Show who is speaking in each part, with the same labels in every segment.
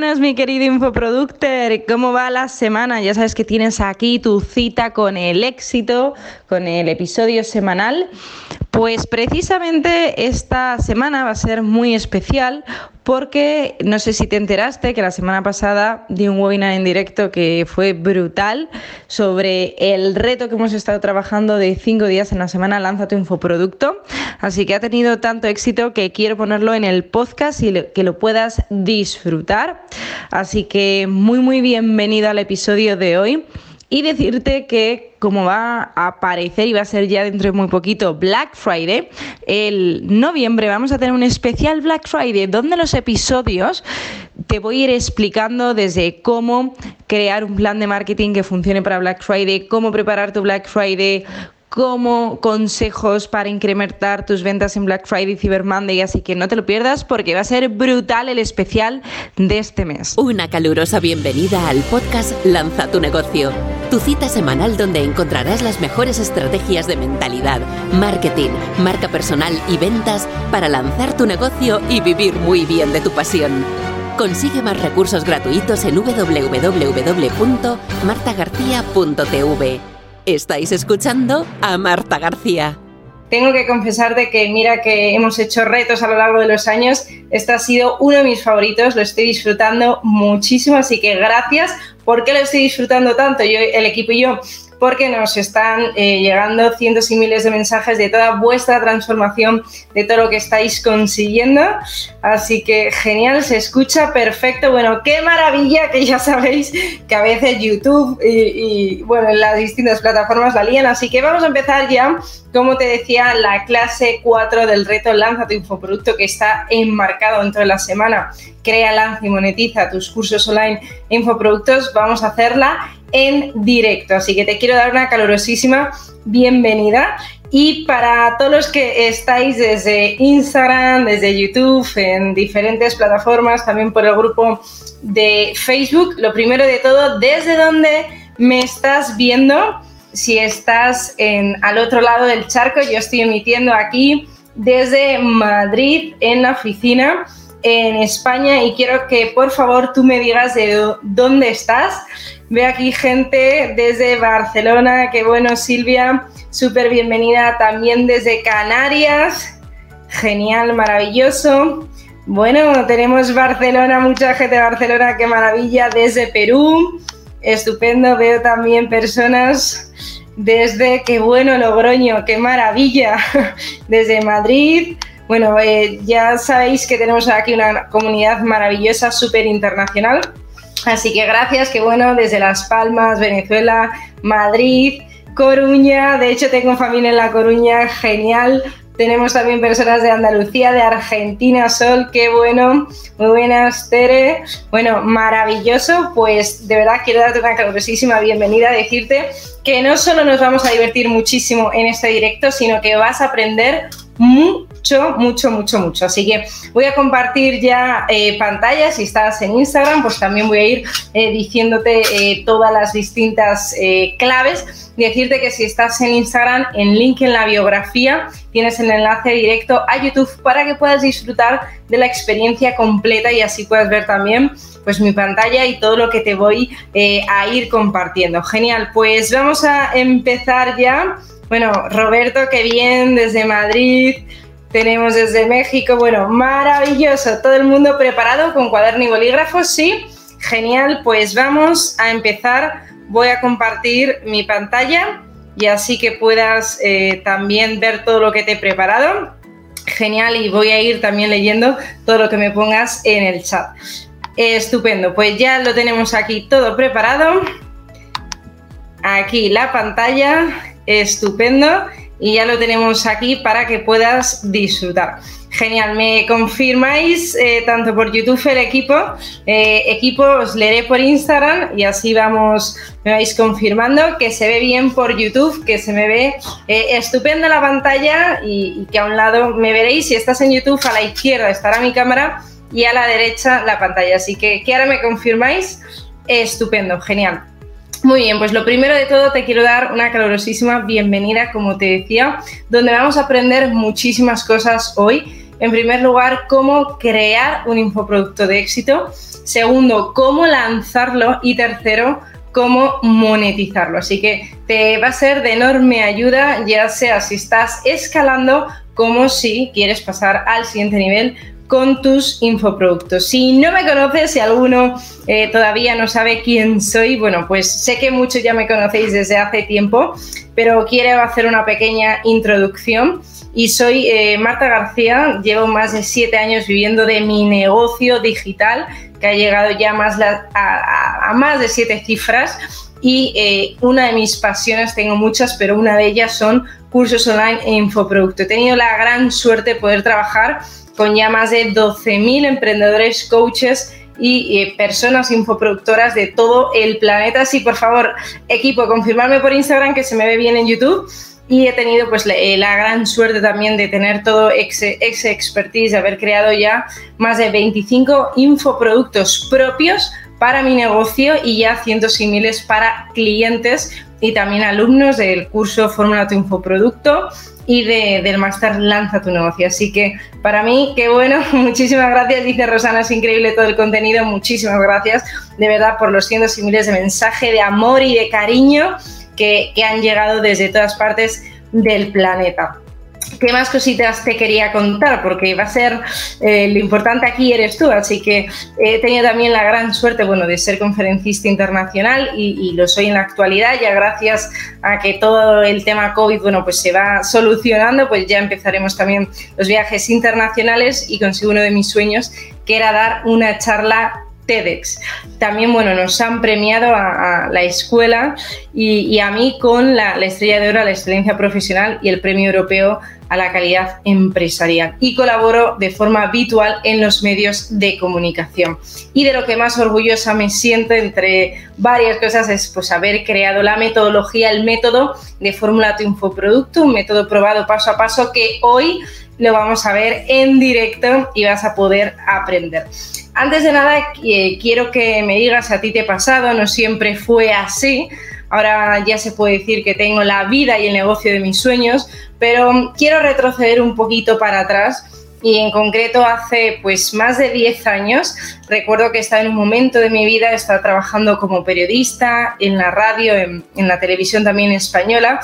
Speaker 1: buenas, mi querido infoproductor. ¿Cómo va la semana? Ya sabes que tienes aquí tu cita con el éxito, con el episodio semanal. Pues precisamente esta semana va a ser muy especial porque no sé si te enteraste que la semana pasada di un webinar en directo que fue brutal sobre el reto que hemos estado trabajando de cinco días en la semana Lanza tu infoproducto. Así que ha tenido tanto éxito que quiero ponerlo en el podcast y que lo puedas disfrutar. Así que muy muy bienvenido al episodio de hoy y decirte que como va a aparecer y va a ser ya dentro de muy poquito Black Friday, el noviembre vamos a tener un especial Black Friday donde los episodios te voy a ir explicando desde cómo crear un plan de marketing que funcione para Black Friday, cómo preparar tu Black Friday, como consejos para incrementar tus ventas en Black Friday y Cyber Monday, así que no te lo pierdas porque va a ser brutal el especial de este mes.
Speaker 2: Una calurosa bienvenida al podcast Lanza tu negocio, tu cita semanal donde encontrarás las mejores estrategias de mentalidad, marketing, marca personal y ventas para lanzar tu negocio y vivir muy bien de tu pasión. Consigue más recursos gratuitos en www.martagarcía.tv. Estáis escuchando a Marta García.
Speaker 3: Tengo que confesar de que mira que hemos hecho retos a lo largo de los años. Este ha sido uno de mis favoritos, lo estoy disfrutando muchísimo, así que gracias. ¿Por qué lo estoy disfrutando tanto? Yo, el equipo y yo porque nos están eh, llegando cientos y miles de mensajes de toda vuestra transformación, de todo lo que estáis consiguiendo. Así que genial, se escucha perfecto. Bueno, qué maravilla que ya sabéis que a veces YouTube y, bueno, en las distintas plataformas la lían. Así que vamos a empezar ya, como te decía, la clase 4 del reto Lanza tu infoproducto que está enmarcado dentro de la semana. Crea, lanza y monetiza tus cursos online e infoproductos. Vamos a hacerla en directo. Así que te quiero dar una calurosísima bienvenida. Y para todos los que estáis desde Instagram, desde YouTube, en diferentes plataformas, también por el grupo de Facebook, lo primero de todo, ¿desde dónde me estás viendo? Si estás en, al otro lado del charco, yo estoy emitiendo aquí desde Madrid en la oficina en España y quiero que por favor tú me digas de dónde estás. Veo aquí gente desde Barcelona, qué bueno Silvia, súper bienvenida también desde Canarias, genial, maravilloso. Bueno, tenemos Barcelona, mucha gente de Barcelona, qué maravilla, desde Perú, estupendo, veo también personas desde, qué bueno Logroño, qué maravilla, desde Madrid, bueno, eh, ya sabéis que tenemos aquí una comunidad maravillosa, súper internacional. Así que gracias, que bueno, desde Las Palmas, Venezuela, Madrid, Coruña, de hecho tengo familia en La Coruña, genial. Tenemos también personas de Andalucía, de Argentina, Sol, qué bueno. Muy buenas, Tere. Bueno, maravilloso. Pues de verdad quiero darte una calurosísima bienvenida, decirte que no solo nos vamos a divertir muchísimo en este directo, sino que vas a aprender mucho, mucho, mucho, mucho. Así que voy a compartir ya eh, pantalla. Si estás en Instagram, pues también voy a ir eh, diciéndote eh, todas las distintas claves. Decirte que si estás en Instagram, en link en la biografía, tienes el enlace directo a YouTube para que puedas disfrutar de la experiencia completa y así puedas ver también pues mi pantalla y todo lo que te voy a ir compartiendo. Genial, pues vamos a empezar ya bueno, Roberto, qué bien, desde Madrid. Tenemos desde México, bueno, maravilloso. Todo el mundo preparado con cuaderno y bolígrafo, sí. Genial, pues vamos a empezar. Voy a compartir mi pantalla y así que puedas eh, también ver todo lo que te he preparado. Genial, y voy a ir también leyendo todo lo que me pongas en el chat. estupendo, pues ya lo tenemos aquí todo preparado. Aquí la pantalla estupendo y ya lo tenemos aquí para que puedas disfrutar. Genial, me confirmáis eh, tanto por YouTube el equipo, eh, equipo os leeré por Instagram y así vamos, me vais confirmando que se ve bien por YouTube, que se me ve eh, estupenda la pantalla y, que a un lado me veréis, si estás en YouTube a la izquierda estará mi cámara y a la derecha la pantalla, así que ahora me confirmáis, estupendo, genial. Muy bien, pues lo primero de todo te quiero dar una calurosísima bienvenida, como te decía, donde vamos a aprender muchísimas cosas hoy. En primer lugar, cómo crear un infoproducto de éxito. Segundo, cómo lanzarlo. Y tercero, cómo monetizarlo. Así que te va a ser de enorme ayuda, ya sea si estás escalando como si quieres pasar al siguiente nivel con tus infoproductos. Si no me conoces, si alguno eh, todavía no sabe quién soy, bueno, pues sé que muchos ya me conocéis desde hace tiempo, pero quiero hacer una pequeña introducción. Y soy eh, Marta García, llevo más de siete años viviendo de mi negocio digital, que ha llegado ya a, más de siete cifras. Y eh, una de mis pasiones, tengo muchas, pero una de ellas son cursos online e infoproducto. He tenido la gran suerte de poder trabajar con ya más de 12.000 emprendedores, coaches y eh, personas infoproductoras de todo el planeta. Sí, por favor, equipo, confirmarme por Instagram que se me ve bien en YouTube. Y he tenido pues la, eh, gran suerte también de tener todo ese, expertise, de haber creado ya más de 25 infoproductos propios para mi negocio y ya cientos y miles para clientes y también alumnos del curso Fórmula tu Infoproducto y del máster Lanza tu negocio. Así que para mí, qué bueno, muchísimas gracias, dice Rosana, es increíble todo el contenido, muchísimas gracias de verdad por los cientos y miles de mensajes de amor y de cariño que, que han llegado desde todas partes del planeta. ¿Qué más cositas te quería contar? Porque va a ser eh, lo importante aquí eres tú, así que he tenido también la gran suerte, bueno, de ser conferencista internacional y, lo soy en la actualidad, ya gracias a que todo el tema COVID, bueno, pues se va solucionando, pues ya empezaremos también los viajes internacionales y consigo uno de mis sueños, que era dar una charla TEDx. También, bueno, nos han premiado a, la escuela y, a mí con la, la, estrella de oro a la excelencia profesional y el premio europeo a la calidad empresarial. Y colaboro de forma habitual en los medios de comunicación. Y de lo que más orgullosa me siento, entre varias cosas, es pues haber creado la metodología, el método de Fórmula tu Infoproducto, un método probado paso a paso que hoy lo vamos a ver en directo y vas a poder aprender. Antes de nada, quiero que me digas, a ti te ha pasado, no siempre fue así. Ahora ya se puede decir que tengo la vida y el negocio de mis sueños, pero quiero retroceder un poquito para atrás y en concreto hace pues más de 10 años recuerdo que estaba en un momento de mi vida, estaba trabajando como periodista en la radio, en, en, la televisión también española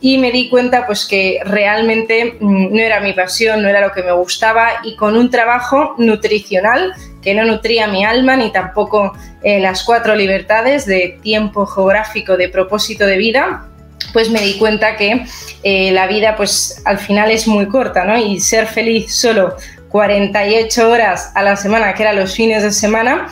Speaker 3: y me di cuenta pues que realmente mm, no era mi pasión, no era lo que me gustaba y con un trabajo nutricional que no nutría mi alma ni tampoco eh, las cuatro libertades de tiempo geográfico, de propósito de vida, pues me di cuenta que eh, la vida pues al final es muy corta, ¿no? Y ser feliz solo 48 horas a la semana, que eran los fines de semana,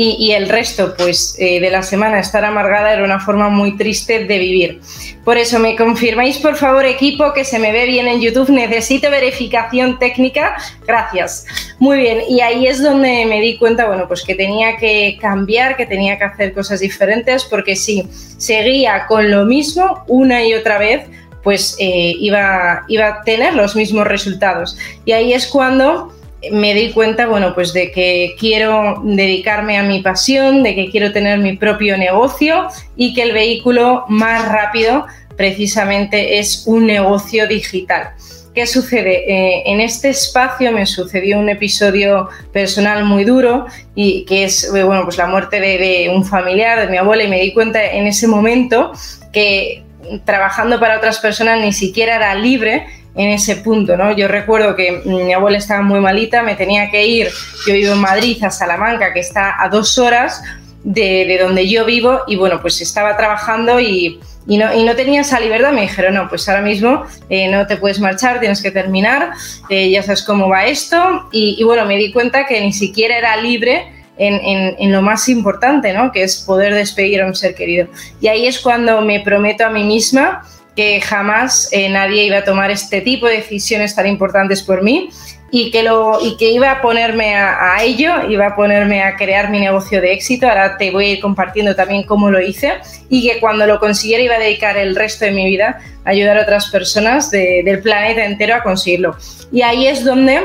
Speaker 3: y, el resto pues eh, de la semana estar amargada era una forma muy triste de vivir. Por eso me confirmáis por favor equipo que se me ve bien en YouTube, necesito verificación técnica, gracias. Muy bien, y ahí es donde me di cuenta, bueno, pues que tenía que cambiar, que tenía que hacer cosas diferentes, porque si seguía con lo mismo una y otra vez, pues eh, iba, iba a tener los mismos resultados. Y ahí es cuando me di cuenta, bueno, pues de que quiero dedicarme a mi pasión, de que quiero tener mi propio negocio y que el vehículo más rápido precisamente es un negocio digital. ¿Qué sucede? Eh, en este espacio me sucedió un episodio personal muy duro y que es eh, bueno, pues la muerte de, de un familiar, de mi abuela, y me di cuenta en ese momento que trabajando para otras personas ni siquiera era libre en ese punto, ¿no? Yo recuerdo que mi abuela estaba muy malita, me tenía que ir, yo vivo en Madrid, a Salamanca, que está a dos horas de, donde yo vivo, y bueno, pues estaba trabajando y, no, y no, tenía esa libertad, me dijeron, no, pues ahora mismo eh, no te puedes marchar, tienes que terminar, eh, ya sabes cómo va esto, y, bueno, me di cuenta que ni siquiera era libre en, en, lo más importante, ¿no? Que es poder despedir a un ser querido. Y ahí es cuando me prometo a mí misma que jamás eh, nadie iba a tomar este tipo de decisiones tan importantes por mí y que, lo, y que iba a ponerme a, ello, iba a ponerme a crear mi negocio de éxito. Ahora te voy a ir compartiendo también cómo lo hice y que cuando lo consiguiera iba a dedicar el resto de mi vida a ayudar a otras personas del planeta entero a conseguirlo. Y ahí es donde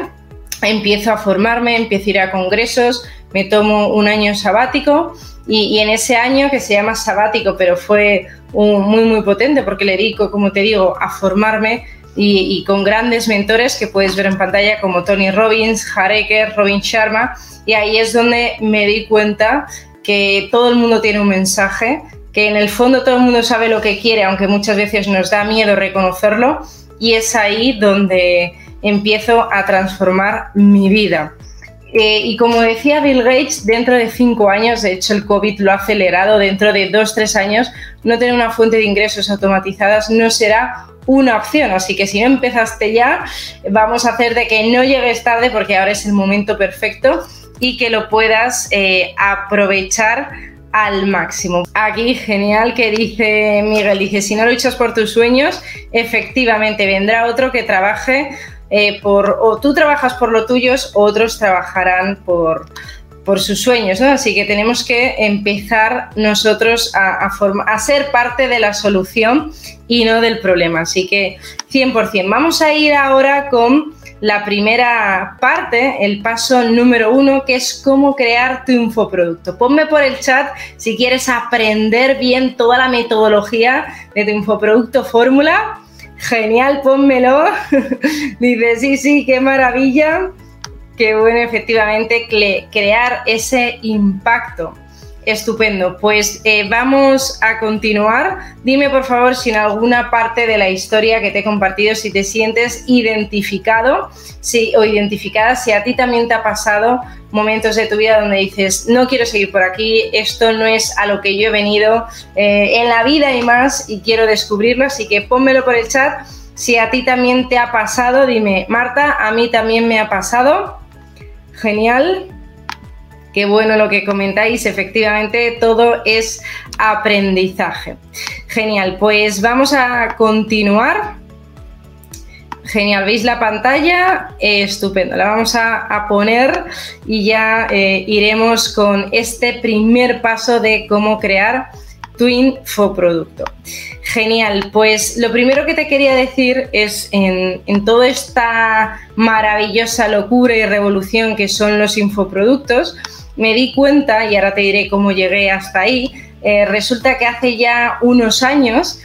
Speaker 3: empiezo a formarme, empiezo a ir a congresos, me tomo un año sabático y, en ese año que se llama sabático, pero fue muy, muy potente porque le dedico, como te digo, a formarme, y, con grandes mentores que puedes ver en pantalla como Tony Robbins, Hareker, Robin Sharma. Y ahí es donde me di cuenta que todo el mundo tiene un mensaje, que en el fondo todo el mundo sabe lo que quiere, aunque muchas veces nos da miedo reconocerlo. Y es ahí donde empiezo a transformar mi vida. Eh, y como decía Bill Gates, dentro de cinco años, de hecho el COVID lo ha acelerado, dentro de dos, tres años, no tener una fuente de ingresos automatizadas no será una opción. Así que si no empezaste ya, vamos a hacer de que no llegues tarde porque ahora es el momento perfecto y que lo puedas eh, aprovechar al máximo. Aquí genial que dice Miguel, dice, si no luchas por tus sueños, efectivamente vendrá otro que trabaje eh, por, o tú trabajas por lo tuyos, otros trabajarán por, por sus sueños, ¿no? Así que tenemos que empezar nosotros a, a, ser parte de la solución y no del problema. Así que 100%. Vamos a ir ahora con la primera parte, el paso número uno, que es cómo crear tu infoproducto. Ponme por el chat si quieres aprender bien toda la metodología de tu infoproducto fórmula genial, pónmelo. Dice, sí, sí, qué maravilla. Qué bueno, efectivamente, crear ese impacto. Estupendo. Pues eh, vamos a continuar. Dime por favor si en alguna parte de la historia que te he compartido, si te sientes identificado o identificada, si a ti también te ha pasado momentos de tu vida donde dices, no quiero seguir por aquí, esto no es a lo que yo he venido eh, en la vida y más y quiero descubrirlo. Así que pónmelo por el chat. Si a ti también te ha pasado, dime, Marta, a mí también me ha pasado. Genial. Qué bueno lo que comentáis, efectivamente todo es aprendizaje. Genial, pues vamos a continuar. Genial, ¿veis la pantalla? estupendo, la vamos a, poner y ya eh, iremos con este primer paso de cómo crear tu infoproducto. Genial, pues lo primero que te quería decir es en, en, toda esta maravillosa locura y revolución que son los infoproductos, me di cuenta, y ahora te diré cómo llegué hasta ahí, eh, resulta que hace ya unos años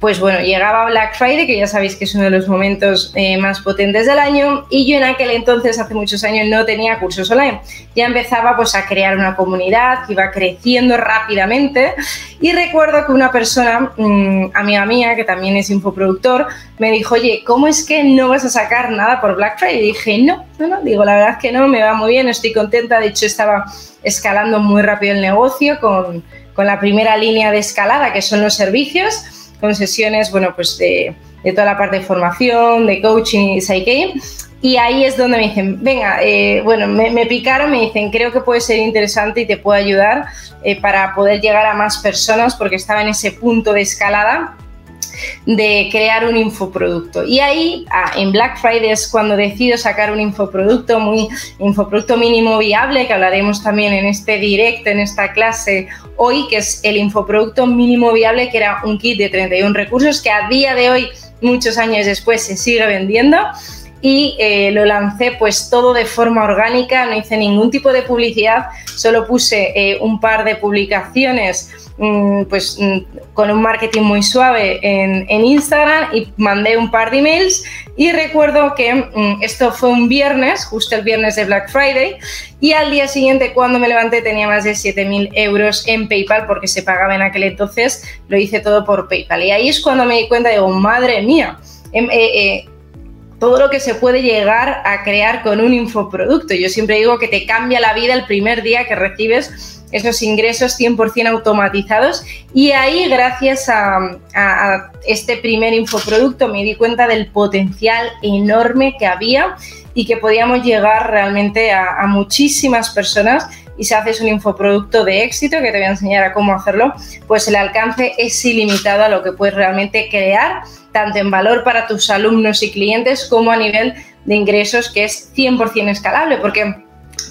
Speaker 3: pues bueno, llegaba Black Friday, que ya sabéis que es uno de los momentos eh, más potentes del año, y yo en aquel entonces, hace muchos años, no tenía cursos online. Ya empezaba pues a crear una comunidad que iba creciendo rápidamente, y recuerdo que una persona, mm, amiga mía, que también es infoproductor, me dijo, oye, ¿cómo es que no vas a sacar nada por Black Friday? Y dije, no, no, no, digo, la verdad es que no, me va muy bien, estoy contenta, de hecho estaba escalando muy rápido el negocio con, con la primera línea de escalada, que son los servicios, con sesiones, bueno, pues de, toda la parte de formación, de coaching y psyche. Y ahí es donde me dicen, venga, eh, bueno, me, picaron, me dicen, creo que puede ser interesante y te puedo ayudar eh, para poder llegar a más personas porque estaba en ese punto de escalada de crear un infoproducto. Y ahí, ah, en Black Friday es cuando decido sacar un infoproducto, muy infoproducto mínimo viable, que hablaremos también en este directo, en esta clase hoy, que es el infoproducto mínimo viable, que era un kit de 31 recursos que a día de hoy, muchos años después, se sigue vendiendo y eh, lo lancé pues todo de forma orgánica, no hice ningún tipo de publicidad, solo puse eh, un par de publicaciones mm, pues mm, con un marketing muy suave en, Instagram y mandé un par de emails y recuerdo que mm, esto fue un viernes, justo el viernes de Black Friday y al día siguiente cuando me levanté tenía más de 7.000 euros en PayPal porque se pagaba en aquel entonces, lo hice todo por PayPal. Y ahí es cuando me di cuenta, digo, madre mía, em, eh, todo lo que se puede llegar a crear con un infoproducto. Yo siempre digo que te cambia la vida el primer día que recibes esos ingresos 100% automatizados y ahí gracias a, este primer infoproducto me di cuenta del potencial enorme que había y que podíamos llegar realmente a, a muchísimas personas y si haces un infoproducto de éxito, que te voy a enseñar a cómo hacerlo, pues el alcance es ilimitado a lo que puedes realmente crear tanto en valor para tus alumnos y clientes como a nivel de ingresos que es 100% escalable. Porque,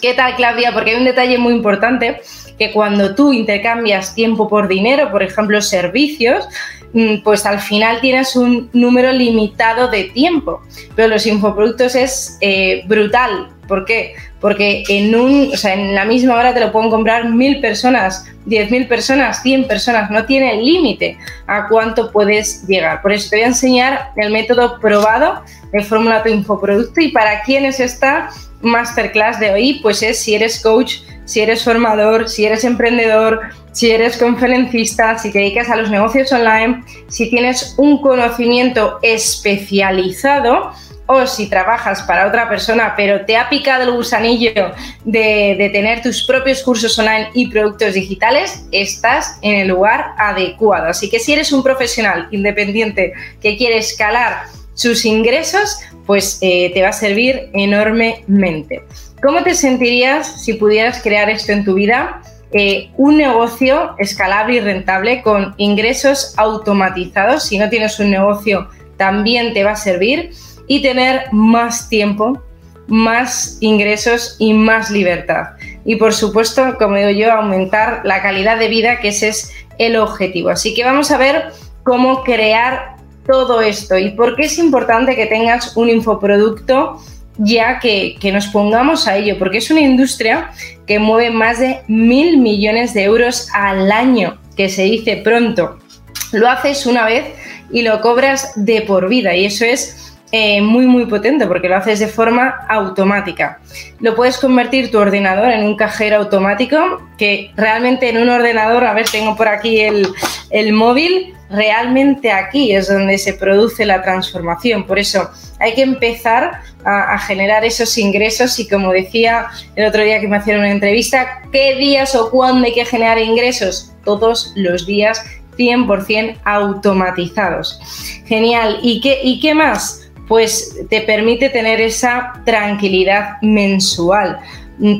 Speaker 3: ¿qué tal, Claudia? Porque hay un detalle muy importante que cuando tú intercambias tiempo por dinero, por ejemplo, servicios, mm, pues al final tienes un número limitado de tiempo. Pero los infoproductos es eh, brutal. ¿Por qué? Porque en, un, o sea, en la misma hora te lo pueden comprar mil personas, diez mil personas, cien personas, no tiene límite a cuánto puedes llegar. Por eso te voy a enseñar el método probado de Fórmula Tu Infoproducto y para quién es esta masterclass de hoy, pues es si eres coach, si eres formador, si eres emprendedor, si eres conferencista, si te dedicas a los negocios online, si tienes un conocimiento especializado o si trabajas para otra persona, pero te ha picado el gusanillo de, tener tus propios cursos online y productos digitales, estás en el lugar adecuado. Así que si eres un profesional independiente que quiere escalar sus ingresos, pues eh, te va a servir enormemente. ¿Cómo te sentirías si pudieras crear esto en tu vida? Eh, un negocio escalable y rentable con ingresos automatizados. Si no tienes un negocio, también te va a servir y tener más tiempo, más ingresos y más libertad. Y por supuesto, como digo yo, aumentar la calidad de vida, que ese es el objetivo. Así que vamos a ver cómo crear todo esto y por qué es importante que tengas un infoproducto ya que, que, nos pongamos a ello, porque es una industria que mueve más de mil millones de euros al año, que se dice pronto. Lo haces una vez y lo cobras de por vida y eso es eh, muy muy potente porque lo haces de forma automática. Lo puedes convertir tu ordenador en un cajero automático que realmente en un ordenador, a ver, tengo por aquí el, el móvil, realmente aquí es donde se produce la transformación. Por eso hay que empezar a, generar esos ingresos y como decía el otro día que me hicieron una entrevista, ¿qué días o cuándo hay que generar ingresos? Todos los días 100% automatizados. Genial. ¿Y qué, ¿Y qué más? Pues te permite tener esa tranquilidad mensual,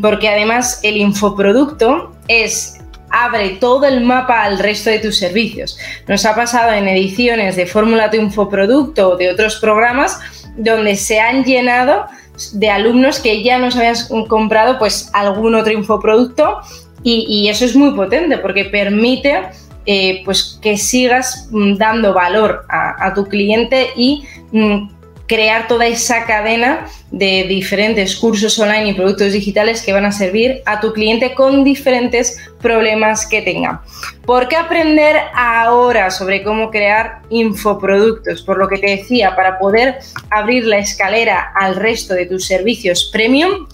Speaker 3: porque además el infoproducto es abre todo el mapa al resto de tus servicios. Nos ha pasado en ediciones de Fórmula tu infoproducto o de otros programas donde se han llenado de alumnos que ya nos habían comprado pues algún otro infoproducto y, eso es muy potente porque permite eh, pues que sigas mm, dando valor a, a tu cliente y mm, crear toda esa cadena de diferentes cursos online y productos digitales que van a servir a tu cliente con diferentes problemas que tenga. ¿Por qué aprender ahora sobre cómo crear infoproductos? Por lo que te decía, para poder abrir la escalera al resto de tus servicios premium,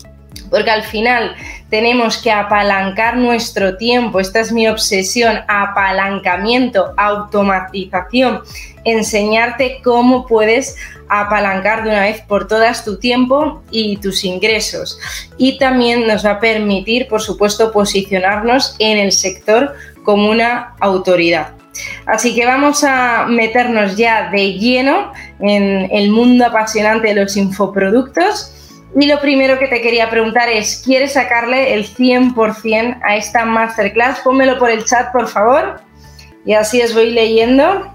Speaker 3: porque al final tenemos que apalancar nuestro tiempo, esta es mi obsesión, apalancamiento, automatización, enseñarte cómo puedes apalancar de una vez por todas tu tiempo y tus ingresos. Y también nos va a permitir, por supuesto, posicionarnos en el sector como una autoridad. Así que vamos a meternos ya de lleno en el mundo apasionante de los infoproductos. Y lo primero que te quería preguntar es, ¿quieres sacarle el 100% a esta masterclass? Pónmelo por el chat, por favor. Y así os voy leyendo.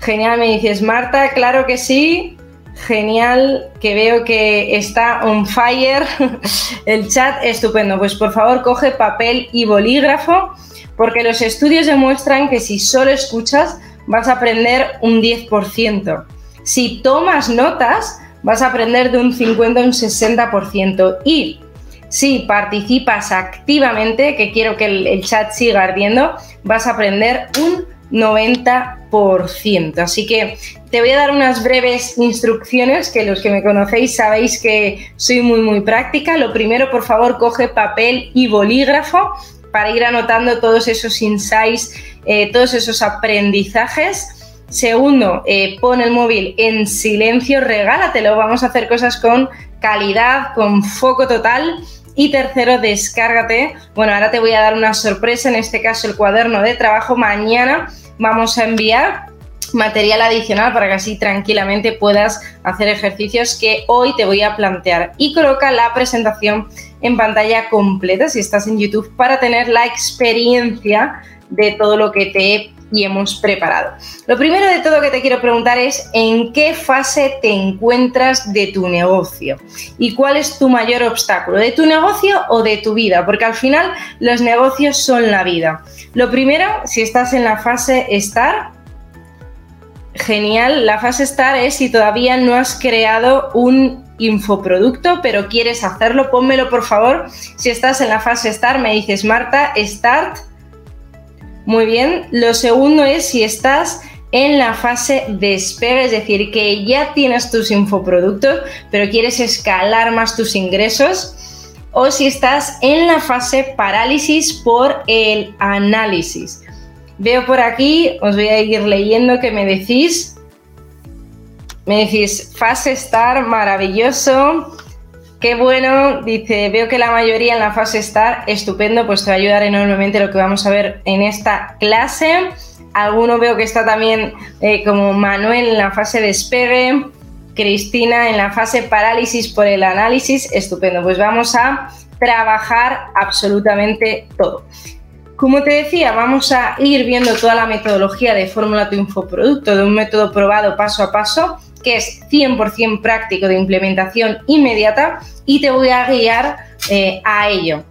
Speaker 3: Genial, me dices, Marta, claro que sí. Genial, que veo que está on fire. El chat estupendo. Pues por favor, coge papel y bolígrafo, porque los estudios demuestran que si solo escuchas, vas a aprender un 10%. Si tomas notas, vas a aprender de un 50 a un 60%. Y si participas activamente, que quiero que el, el chat siga ardiendo, vas a aprender un 90%. Así que te voy a dar unas breves instrucciones que los que me conocéis sabéis que soy muy muy práctica. Lo primero, por favor, coge papel y bolígrafo para ir anotando todos esos insights, eh, todos esos aprendizajes. Segundo, eh, pon el móvil en silencio, regálatelo. Vamos a hacer cosas con calidad, con foco total. Y tercero, descárgate. Bueno, ahora te voy a dar una sorpresa, en este caso el cuaderno de trabajo. Mañana vamos a enviar material adicional para que así tranquilamente puedas hacer ejercicios que hoy te voy a plantear. Y coloca la presentación en pantalla completa si estás en YouTube para tener la experiencia de todo lo que te he y hemos preparado. Lo primero de todo que te quiero preguntar es en qué fase te encuentras de tu negocio y cuál es tu mayor obstáculo, de tu negocio o de tu vida, porque al final los negocios son la vida. Lo primero, si estás en la fase estar, genial, la fase estar es si todavía no has creado un infoproducto, pero quieres hacerlo, pónmelo por favor. Si estás en la fase Start, me dices Marta, Start. Muy bien. Lo segundo es si estás en la fase despegue, es decir, que ya tienes tus infoproductos, pero quieres escalar más tus ingresos, o si estás en la fase parálisis por el análisis. Veo por aquí, os voy a ir leyendo que me decís. Me decís, fase estar, maravilloso. Qué bueno, dice, veo que la mayoría en la fase estar, estupendo, pues te va a ayudar enormemente lo que vamos a ver en esta clase. Alguno veo que está también eh, como Manuel en la fase despegue, Cristina en la fase parálisis por el análisis. Estupendo, pues vamos a trabajar absolutamente todo. Como te decía, vamos a ir viendo toda la metodología de Fórmula tu Infoproducto, de un método probado paso a paso, que es 100% práctico de implementación inmediata y te voy a guiar eh, a ello.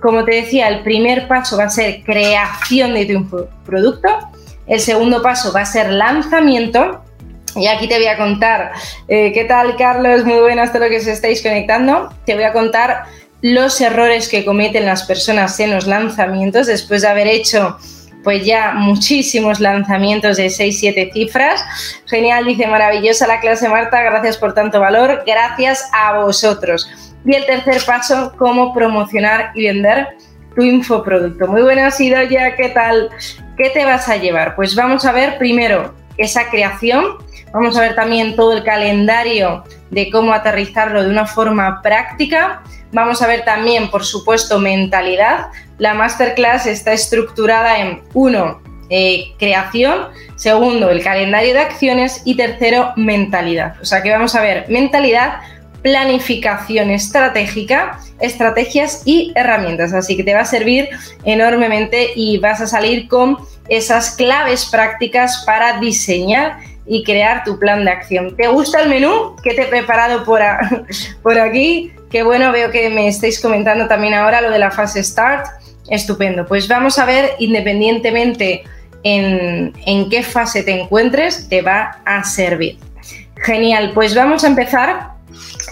Speaker 3: Como te decía, el primer paso va a ser creación de tu infoproducto, el segundo paso va a ser lanzamiento. Y aquí te voy a contar, eh, ¿qué tal Carlos? Muy buenas todo lo que os estáis conectando. Te voy a contar los errores que cometen las personas en los lanzamientos después de haber hecho pues ya muchísimos lanzamientos de 6-7 cifras. Genial, dice maravillosa la clase Marta, gracias por tanto valor, gracias a vosotros. Y el tercer paso, cómo promocionar y vender tu infoproducto. Muy buenas, ya ¿qué tal? ¿Qué te vas a llevar? Pues vamos a ver primero esa creación, vamos a ver también todo el calendario de cómo aterrizarlo de una forma práctica. Vamos a ver también, por supuesto, mentalidad. La masterclass está estructurada en uno, eh, creación, segundo, el calendario de acciones y tercero, mentalidad. O sea que vamos a ver mentalidad, planificación estratégica, estrategias y herramientas. Así que te va a servir enormemente y vas a salir con esas claves prácticas para diseñar y crear tu plan de acción. ¿Te gusta el menú que te he preparado por, por aquí? Qué bueno, veo que me estáis comentando también ahora lo de la fase Start. Estupendo. Pues vamos a ver, independientemente en, en qué fase te encuentres, te va a servir. Genial, pues vamos a empezar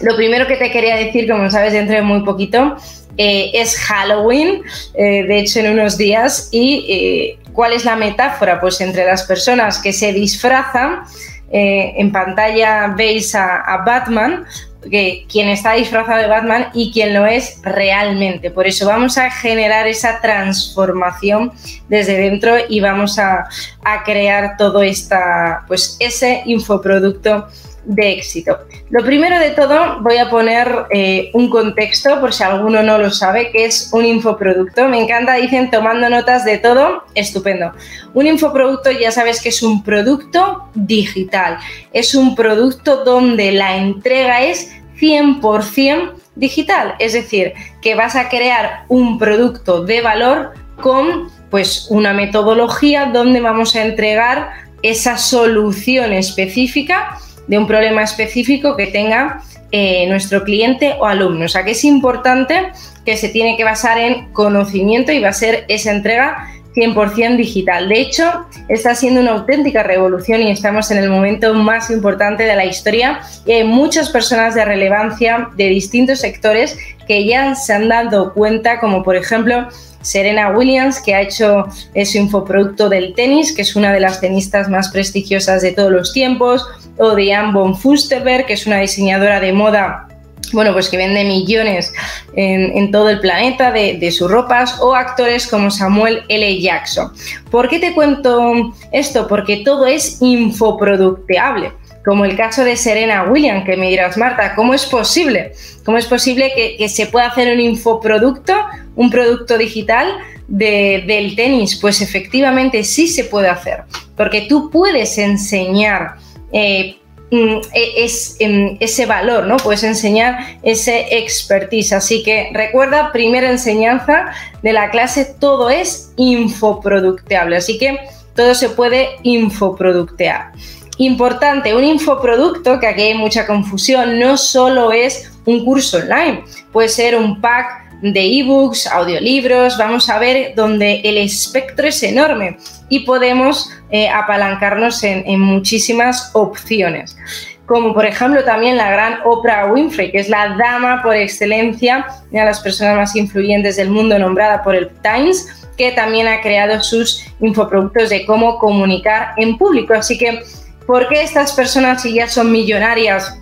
Speaker 3: lo primero que te quería decir, como sabes, dentro de muy poquito, eh, es Halloween, eh, de hecho en unos días, y eh, ¿cuál es la metáfora? Pues entre las personas que se disfrazan, en pantalla veis a, Batman, que quien está disfrazado de Batman y quien lo es realmente. Por eso vamos a generar esa transformación desde dentro y vamos a, crear todo esta, pues ese infoproducto de éxito. Lo primero de todo voy a poner eh, un contexto por si alguno no lo sabe, que es un infoproducto. Me encanta, dicen tomando notas de todo, estupendo. Un infoproducto ya sabes que es un producto digital, es un producto donde la entrega es 100% digital, es decir, que vas a crear un producto de valor con pues una metodología donde vamos a entregar esa solución específica de un problema específico que tenga eh, nuestro cliente o alumno. O sea que es importante que se tiene que basar en conocimiento y va a ser esa entrega 100% digital. De hecho, está siendo una auténtica revolución y estamos en el momento más importante de la historia y hay muchas personas de relevancia de distintos sectores que ya se han dado cuenta, como por ejemplo Serena Williams, que ha hecho su infoproducto del tenis, que es una de las tenistas más prestigiosas de todos los tiempos, o Diane von Fusterberg, que es una diseñadora de moda bueno, pues que vende millones en, todo el planeta de, sus ropas, o actores como Samuel L. Jackson. ¿Por qué te cuento esto? Porque todo es infoproducteable como el caso de Serena Williams, que me dirás, Marta, ¿cómo es posible? ¿Cómo es posible que, se pueda hacer un infoproducto, un producto digital del tenis? Pues efectivamente sí se puede hacer, porque tú puedes enseñar eh, mm, e, em, ese valor, ¿no? Puedes enseñar ese expertise. Así que recuerda, primera enseñanza de la clase, todo es infoproducteable. Así que todo se puede infoproductear. Importante, un infoproducto, que aquí hay mucha confusión, no solo es un curso online, puede ser un pack de ebooks, audiolibros, vamos a ver donde el espectro es enorme y podemos eh, apalancarnos en, muchísimas opciones. como por ejemplo también la gran Oprah Winfrey, que es la dama por excelencia, una de las personas más influyentes del mundo nombrada por el Times, que también ha creado sus infoproductos de cómo comunicar en público. Así que, ¿por qué estas personas, si ya son millonarias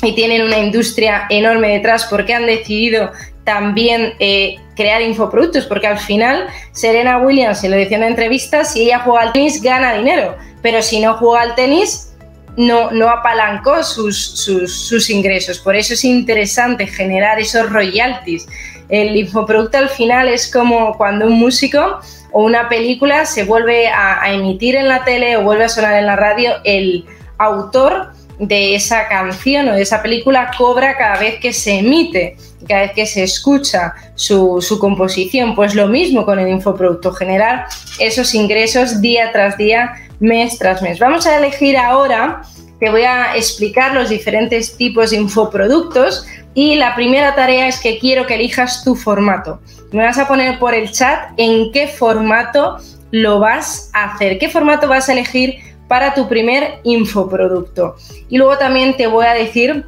Speaker 3: y tienen una industria enorme detrás, por qué han decidido también eh, crear infoproductos? Porque al final, Serena Williams, se lo decía en entrevistas, si ella juega al tenis, gana dinero, pero si no juega al tenis, no, no apalancó sus, sus, ingresos. Por eso es interesante generar esos royalties. El infoproducto al final es como cuando un músico o una película se vuelve a, a emitir en la tele o vuelve a sonar en la radio, el autor de esa canción o de esa película cobra cada vez que se emite, cada vez que se escucha su, su, composición. Pues lo mismo con el infoproducto, generar esos ingresos día tras día mes tras mes. Vamos a elegir ahora, te voy a explicar los diferentes tipos de infoproductos y la primera tarea es que quiero que elijas tu formato. Me vas a poner por el chat en qué formato lo vas a hacer, qué formato vas a elegir para tu primer infoproducto. Y luego también te voy a decir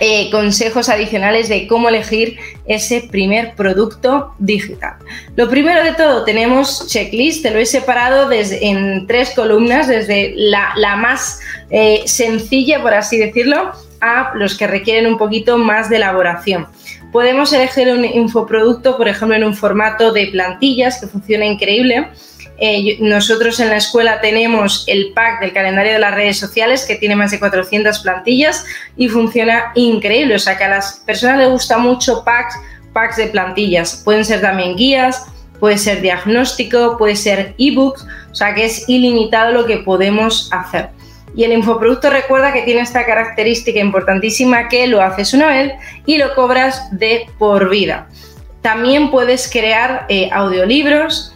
Speaker 3: eh, consejos adicionales de cómo elegir ese primer producto digital. Lo primero de todo, tenemos checklist, te lo he separado desde, en tres columnas, desde la, más eh, sencilla, por así decirlo, a los que requieren un poquito más de elaboración. Podemos elegir un infoproducto, por ejemplo, en un formato de plantillas que funciona increíble eh, nosotros en la escuela tenemos el pack del calendario de las redes sociales que tiene más de 400 plantillas y funciona increíble. O sea que a las personas les gusta mucho packs, packs de plantillas. Pueden ser también guías, puede ser diagnóstico, puede ser ebooks. O sea que es ilimitado lo que podemos hacer. Y el infoproducto recuerda que tiene esta característica importantísima que lo haces una vez y lo cobras de por vida. También puedes crear eh, audiolibros,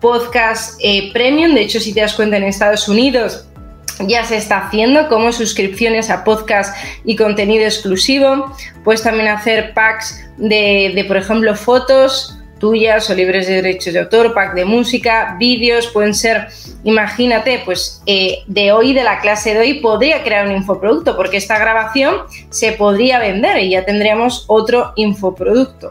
Speaker 3: podcast eh, premium. De hecho, si te das cuenta, en Estados Unidos ya se está haciendo como suscripciones a podcast y contenido exclusivo. Puedes también hacer packs de, por ejemplo, fotos tuyas o libres de derechos de autor, pack de música, vídeos, pueden ser, imagínate, pues eh, de hoy, de la clase de hoy, podría crear un infoproducto porque esta grabación se podría vender y ya tendríamos otro infoproducto.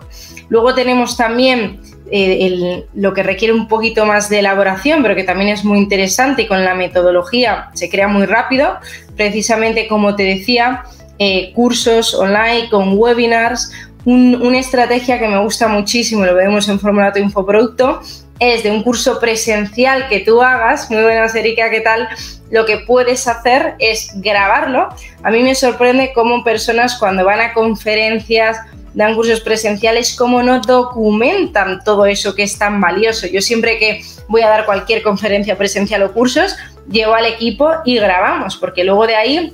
Speaker 3: Luego tenemos también eh, lo que requiere un poquito más de elaboración, pero que también es muy interesante y con la metodología se crea muy rápido, precisamente como te decía, eh, cursos online con webinars, una estrategia que me gusta muchísimo, lo vemos en Formulato Infoproducto, es de un curso presencial que tú hagas, muy buenas Erika, ¿qué tal? Lo que puedes hacer es grabarlo. A mí me sorprende cómo personas cuando van a conferencias dan cursos presenciales, cómo no documentan todo eso que es tan valioso. Yo siempre que voy a dar cualquier conferencia presencial o cursos, llevo al equipo y grabamos, porque luego de ahí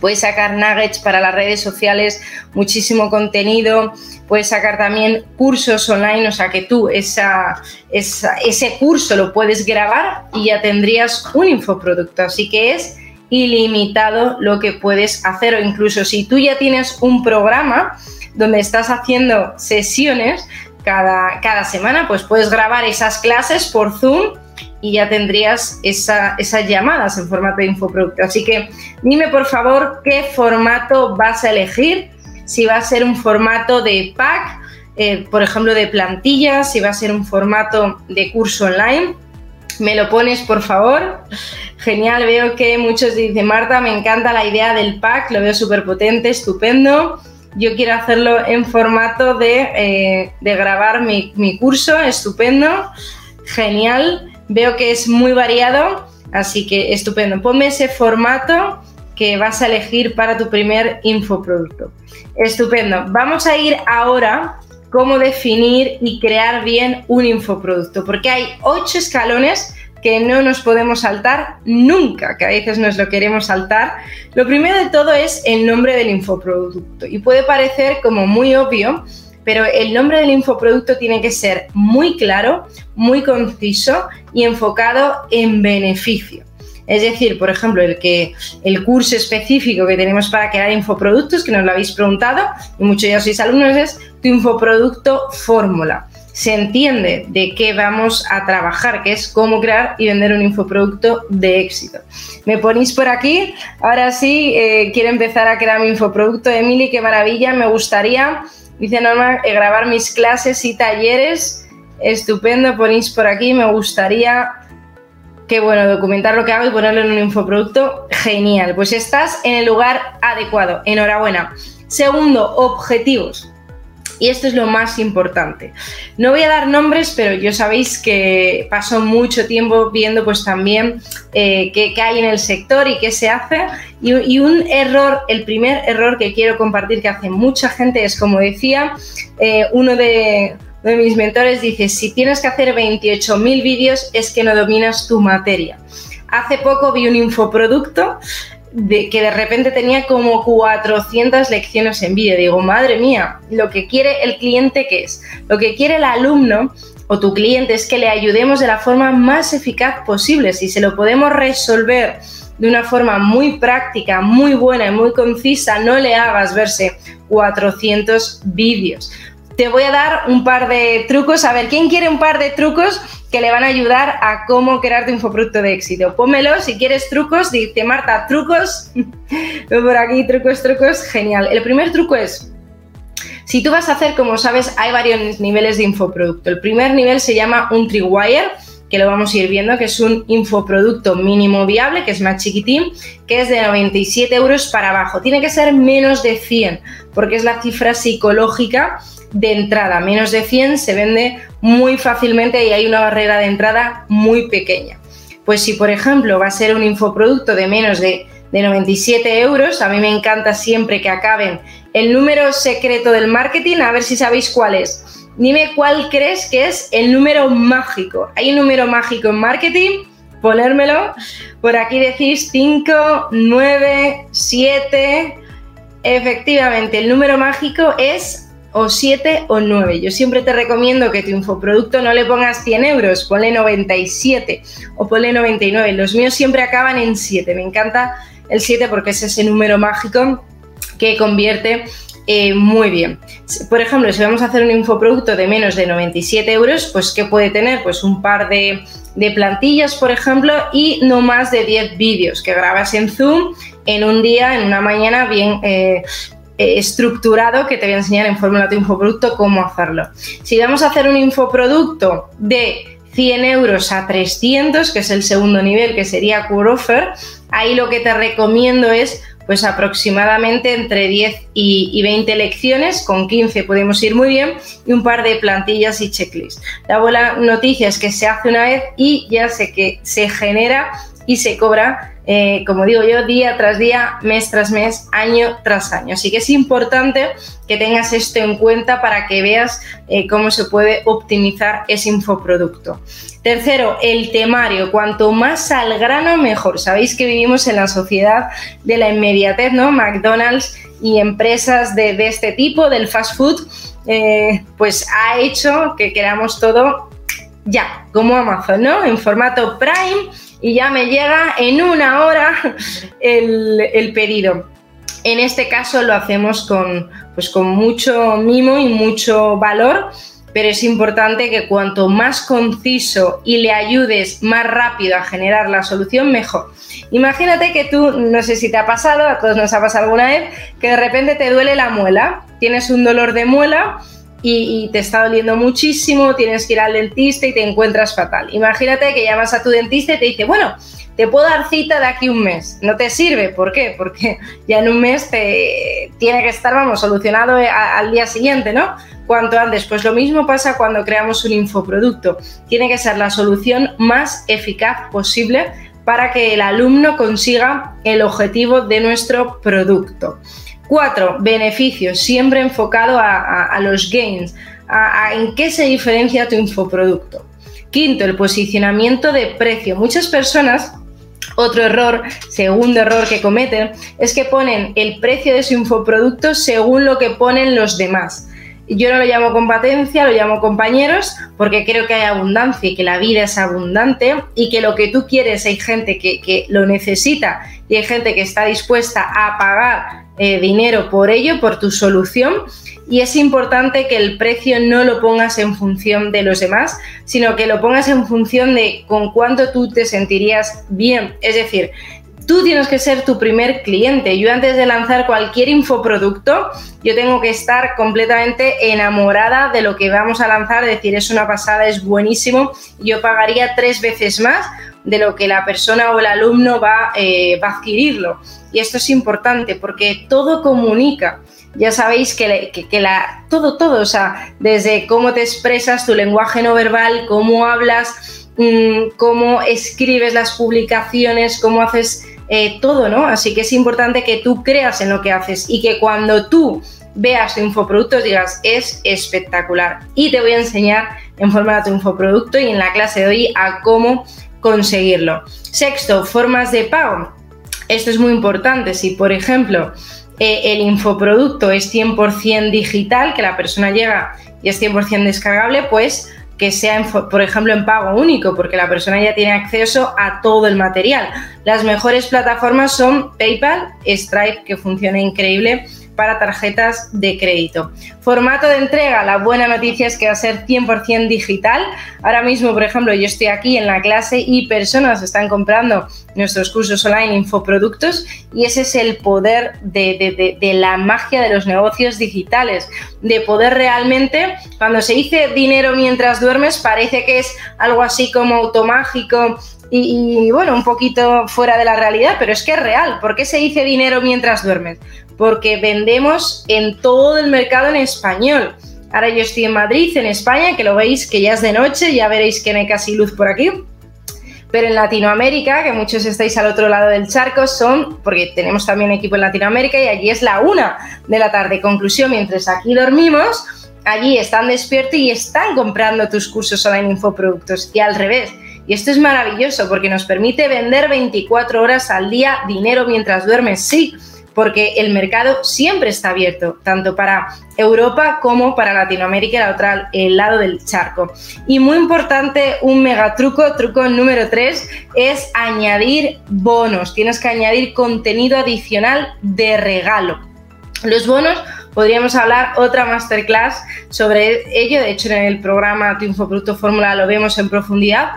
Speaker 3: puedes sacar nuggets para las redes sociales, muchísimo contenido, puedes sacar también cursos online, o sea que tú esa, ese curso lo puedes grabar y ya tendrías un infoproducto. Así que es ilimitado lo que puedes hacer o incluso si tú ya tienes un programa, donde estás haciendo sesiones cada, cada semana, pues puedes grabar esas clases por Zoom y ya tendrías esas llamadas en formato de infoproducto. Así que dime por favor qué formato vas a elegir, si va a ser un formato de pack, eh, por ejemplo de plantillas, si va a ser un formato de curso online. Me lo pones por favor. Genial, veo que muchos dicen, Marta, me encanta la idea del pack, lo veo súper potente, estupendo yo quiero hacerlo en formato de, eh, grabar mi, curso, estupendo, genial, veo que es muy variado, así que estupendo. Ponme ese formato que vas a elegir para tu primer infoproducto. Estupendo. Vamos a ir ahora cómo definir y crear bien un infoproducto, porque hay ocho escalones que no nos podemos saltar nunca, que a veces nos lo queremos saltar. Lo primero de todo es el nombre del infoproducto y puede parecer como muy obvio, pero el nombre del infoproducto tiene que ser muy claro, muy conciso y enfocado en beneficio. Es decir, por ejemplo, el que el curso específico que tenemos para crear infoproductos, que nos lo habéis preguntado y muchos ya sois alumnos, es tu infoproducto fórmula. Se entiende de qué vamos a trabajar, que es cómo crear y vender un infoproducto de éxito. Me ponéis por aquí, ahora sí, eh, quiero empezar a crear mi infoproducto. Emily, qué maravilla, me gustaría, dice Norma, eh, grabar mis clases y talleres. Estupendo, ponéis por aquí, me gustaría Qué bueno, documentar lo que hago y ponerlo en un infoproducto, genial. Pues estás en el lugar adecuado. Enhorabuena. Segundo, objetivos. Y esto es lo más importante. No voy a dar nombres, pero yo sabéis que paso mucho tiempo viendo pues también eh, qué, hay en el sector y qué se hace. Y, un error, el primer error que quiero compartir que hace mucha gente es, como decía, eh, uno de, de mis mentores dice, si tienes que hacer 28.000 vídeos es que no dominas tu materia. Hace poco vi un infoproducto de, que de repente tenía como 400 lecciones en vídeo. Digo, madre mía, lo que quiere el cliente, ¿qué es? Lo que quiere el alumno o tu cliente es que le ayudemos de la forma más eficaz posible. Si se lo podemos resolver de una forma muy práctica, muy buena y muy concisa, no le hagas verse 400 vídeos. Te voy a dar un par de trucos. A ver, ¿quién quiere un par de trucos que le van a ayudar a cómo crear tu infoproducto de éxito. Pónmelo, si quieres trucos, dice Marta, trucos. por aquí, trucos, trucos, genial. El primer truco es, si tú vas a hacer, como sabes, hay varios niveles de infoproducto. El primer nivel se llama un tripwire, que lo vamos a ir viendo, que es un infoproducto mínimo viable, que es más chiquitín, que es de 97 euros para abajo. Tiene que ser menos de 100, porque es la cifra psicológica de entrada. Menos de 100 se vende muy fácilmente y hay una barrera de entrada muy pequeña. Pues si, por ejemplo, va a ser un infoproducto de menos de, 97 euros, a mí me encanta siempre que acaben el número secreto del marketing, a ver si sabéis cuál es. Dime cuál crees que es el número mágico. ¿Hay un número mágico en marketing? Ponérmelo. Por aquí decís 5, 9, 7. Efectivamente, el número mágico es o 7 o 9. Yo siempre te recomiendo que tu infoproducto no le pongas 100 euros, ponle 97 o ponle 99. Los míos siempre acaban en 7. Me encanta el 7 porque es ese número mágico que convierte eh, muy bien. Por ejemplo, si vamos a hacer un infoproducto de menos de 97 euros, pues ¿qué puede tener? Pues un par de, plantillas, por ejemplo, y no más de 10 vídeos que grabas en Zoom en un día, en una mañana bien, eh, eh, estructurado que te voy a enseñar en Fórmula tu Infoproducto cómo hacerlo. Si vamos a hacer un infoproducto de 100 euros a 300, que es el segundo nivel, que sería Core Offer, ahí lo que te recomiendo es pues aproximadamente entre 10 y, 20 lecciones, con 15 podemos ir muy bien, y un par de plantillas y checklists. La buena noticia es que se hace una vez y ya sé que se genera y se cobra eh, como digo yo, día tras día, mes tras mes, año tras año. Así que es importante que tengas esto en cuenta para que veas eh, cómo se puede optimizar ese infoproducto. Tercero, el temario. Cuanto más al grano, mejor. Sabéis que vivimos en la sociedad de la inmediatez, ¿no? McDonald's y empresas de, este tipo, del fast food, eh, pues ha hecho que queramos todo ya, como Amazon, ¿no? En formato Prime y ya me llega en una hora el, pedido. En este caso lo hacemos con, pues con mucho mimo y mucho valor, pero es importante que cuanto más conciso y le ayudes más rápido a generar la solución, mejor. Imagínate que tú, no sé si te ha pasado, a todos nos ha pasado alguna vez, que de repente te duele la muela, tienes un dolor de muela y, te está doliendo muchísimo, tienes que ir al dentista y te encuentras fatal. Imagínate que llamas a tu dentista y te dice, bueno, te puedo dar cita de aquí un mes. No te sirve, ¿por qué? Porque ya en un mes te tiene que estar, vamos, solucionado al día siguiente, ¿no? Cuanto antes. Pues lo mismo pasa cuando creamos un infoproducto. Tiene que ser la solución más eficaz posible para que el alumno consiga el objetivo de nuestro producto. Cuatro, beneficios, siempre enfocado a, los gains, a, en qué se diferencia tu infoproducto. Quinto, el posicionamiento de precio. Muchas personas, otro error, segundo error que cometen, es que ponen el precio de su infoproducto según lo que ponen los demás. Yo no lo llamo competencia, lo llamo compañeros, porque creo que hay abundancia y que la vida es abundante y que lo que tú quieres hay gente que, que lo necesita y hay gente que está dispuesta a pagar eh, dinero por ello, por tu solución. y es importante que el precio no lo pongas en función de los demás, sino que lo pongas en función de con cuánto tú te sentirías bien. Es decir, Tú tienes que ser tu primer cliente. Yo antes de lanzar cualquier infoproducto, yo tengo que estar completamente enamorada de lo que vamos a lanzar, decir, es una pasada, es buenísimo. Yo pagaría tres veces más de lo que la persona o el alumno va, eh, va a adquirirlo. Y esto es importante porque todo comunica. Ya sabéis que, que, la, todo, todo, o sea, desde cómo te expresas, tu lenguaje no verbal, cómo hablas, mm, cómo escribes las publicaciones, cómo haces eh, todo, ¿no? Así que es importante que tú creas en lo que haces y que cuando tú veas tu infoproducto digas, es espectacular. Y te voy a enseñar en forma de tu infoproducto y en la clase de hoy a cómo conseguirlo. Sexto, formas de pago. Esto es muy importante. Si, por ejemplo, eh, el infoproducto es 100% digital, que la persona llega y es 100% descargable, pues que sea, por ejemplo, en pago único, porque la persona ya tiene acceso a todo el material. Las mejores plataformas son PayPal, Stripe, que funciona increíble, para tarjetas de crédito. Formato de entrega, la buena noticia es que va a ser 100% digital. Ahora mismo, por ejemplo, yo estoy aquí en la clase y personas están comprando nuestros cursos online infoproductos y ese es el poder de, la magia de los negocios digitales, de poder realmente, cuando se dice dinero mientras duermes, parece que es algo así como automágico y, bueno, un poquito fuera de la realidad, pero es que es real. ¿Por qué se dice dinero mientras duermes? Porque vendemos en todo el mercado en español. Ahora yo estoy en Madrid, en España, que lo veis que ya es de noche, ya veréis que no hay casi luz por aquí. Pero en Latinoamérica, que muchos estáis al otro lado del charco, son, porque tenemos también equipo en Latinoamérica y allí es la una de la tarde. Conclusión, mientras aquí dormimos, allí están despiertos y están comprando tus cursos online infoproductos. Y al revés, y esto es maravilloso porque nos permite vender 24 horas al día dinero mientras duermes, sí, porque el mercado siempre está abierto, tanto para Europa como para Latinoamérica, la otra, el lado del charco. Y muy importante, un mega truco, truco número 3, es añadir bonos. Tienes que añadir contenido adicional de regalo. Los bonos podríamos hablar otra masterclass sobre ello. De hecho, en el programa Tu Infoproducto Fórmula lo vemos en profundidad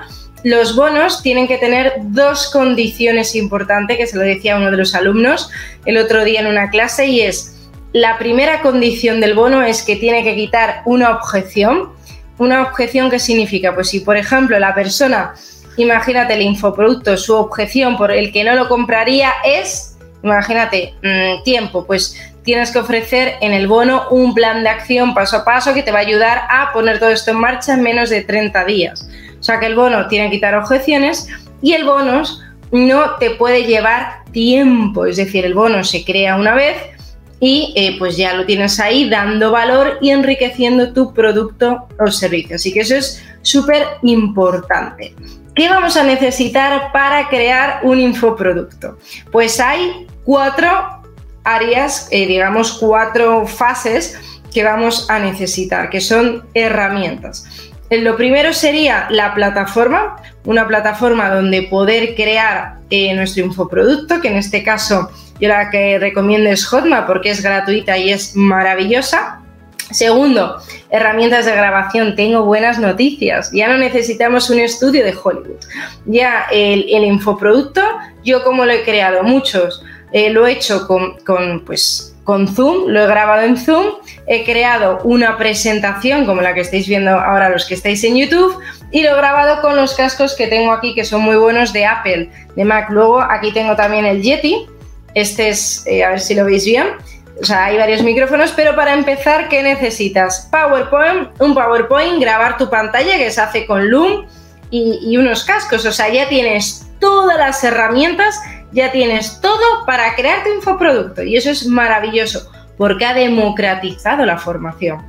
Speaker 3: los bonos tienen que tener dos condiciones importantes, que se lo decía uno de los alumnos el otro día en una clase, y es, la primera condición del bono es que tiene que quitar una objeción. ¿Una objeción qué significa? Pues si, por ejemplo, la persona, imagínate el infoproducto, su objeción por el que no lo compraría es, imagínate, mm, tiempo, pues tienes que ofrecer en el bono un plan de acción paso a paso que te va a ayudar a poner todo esto en marcha en menos de 30 días. O sea que el bono tiene que quitar objeciones y el bonus no te puede llevar tiempo, es decir, el bono se crea una vez y eh, pues ya lo tienes ahí dando valor y enriqueciendo tu producto o servicio. Así que eso es súper importante. ¿Qué vamos a necesitar para crear un infoproducto? Pues hay cuatro áreas, eh, digamos cuatro fases que vamos a necesitar, que son herramientas. Lo primero sería la plataforma, una plataforma donde poder crear eh, nuestro infoproducto, que en este caso yo la que recomiendo es Hotmart porque es gratuita y es maravillosa. Segundo, herramientas de grabación. Tengo buenas noticias. Ya no necesitamos un estudio de Hollywood. Ya el, infoproducto, yo como lo he creado, muchos eh, lo he hecho con, con pues, con Zoom, lo he grabado en Zoom, he creado una presentación como la que estáis viendo ahora los que estáis en YouTube y lo he grabado con los cascos que tengo aquí que son muy buenos de Apple, de Mac. Luego aquí tengo también el Yeti, este es, eh, a ver si lo veis bien, o sea, hay varios micrófonos, pero para empezar, ¿qué necesitas? PowerPoint, un PowerPoint, grabar tu pantalla que se hace con Loom y, y unos cascos, o sea, ya tienes todas las herramientas ya tienes todo para crear tu infoproducto y eso es maravilloso porque ha democratizado la formación.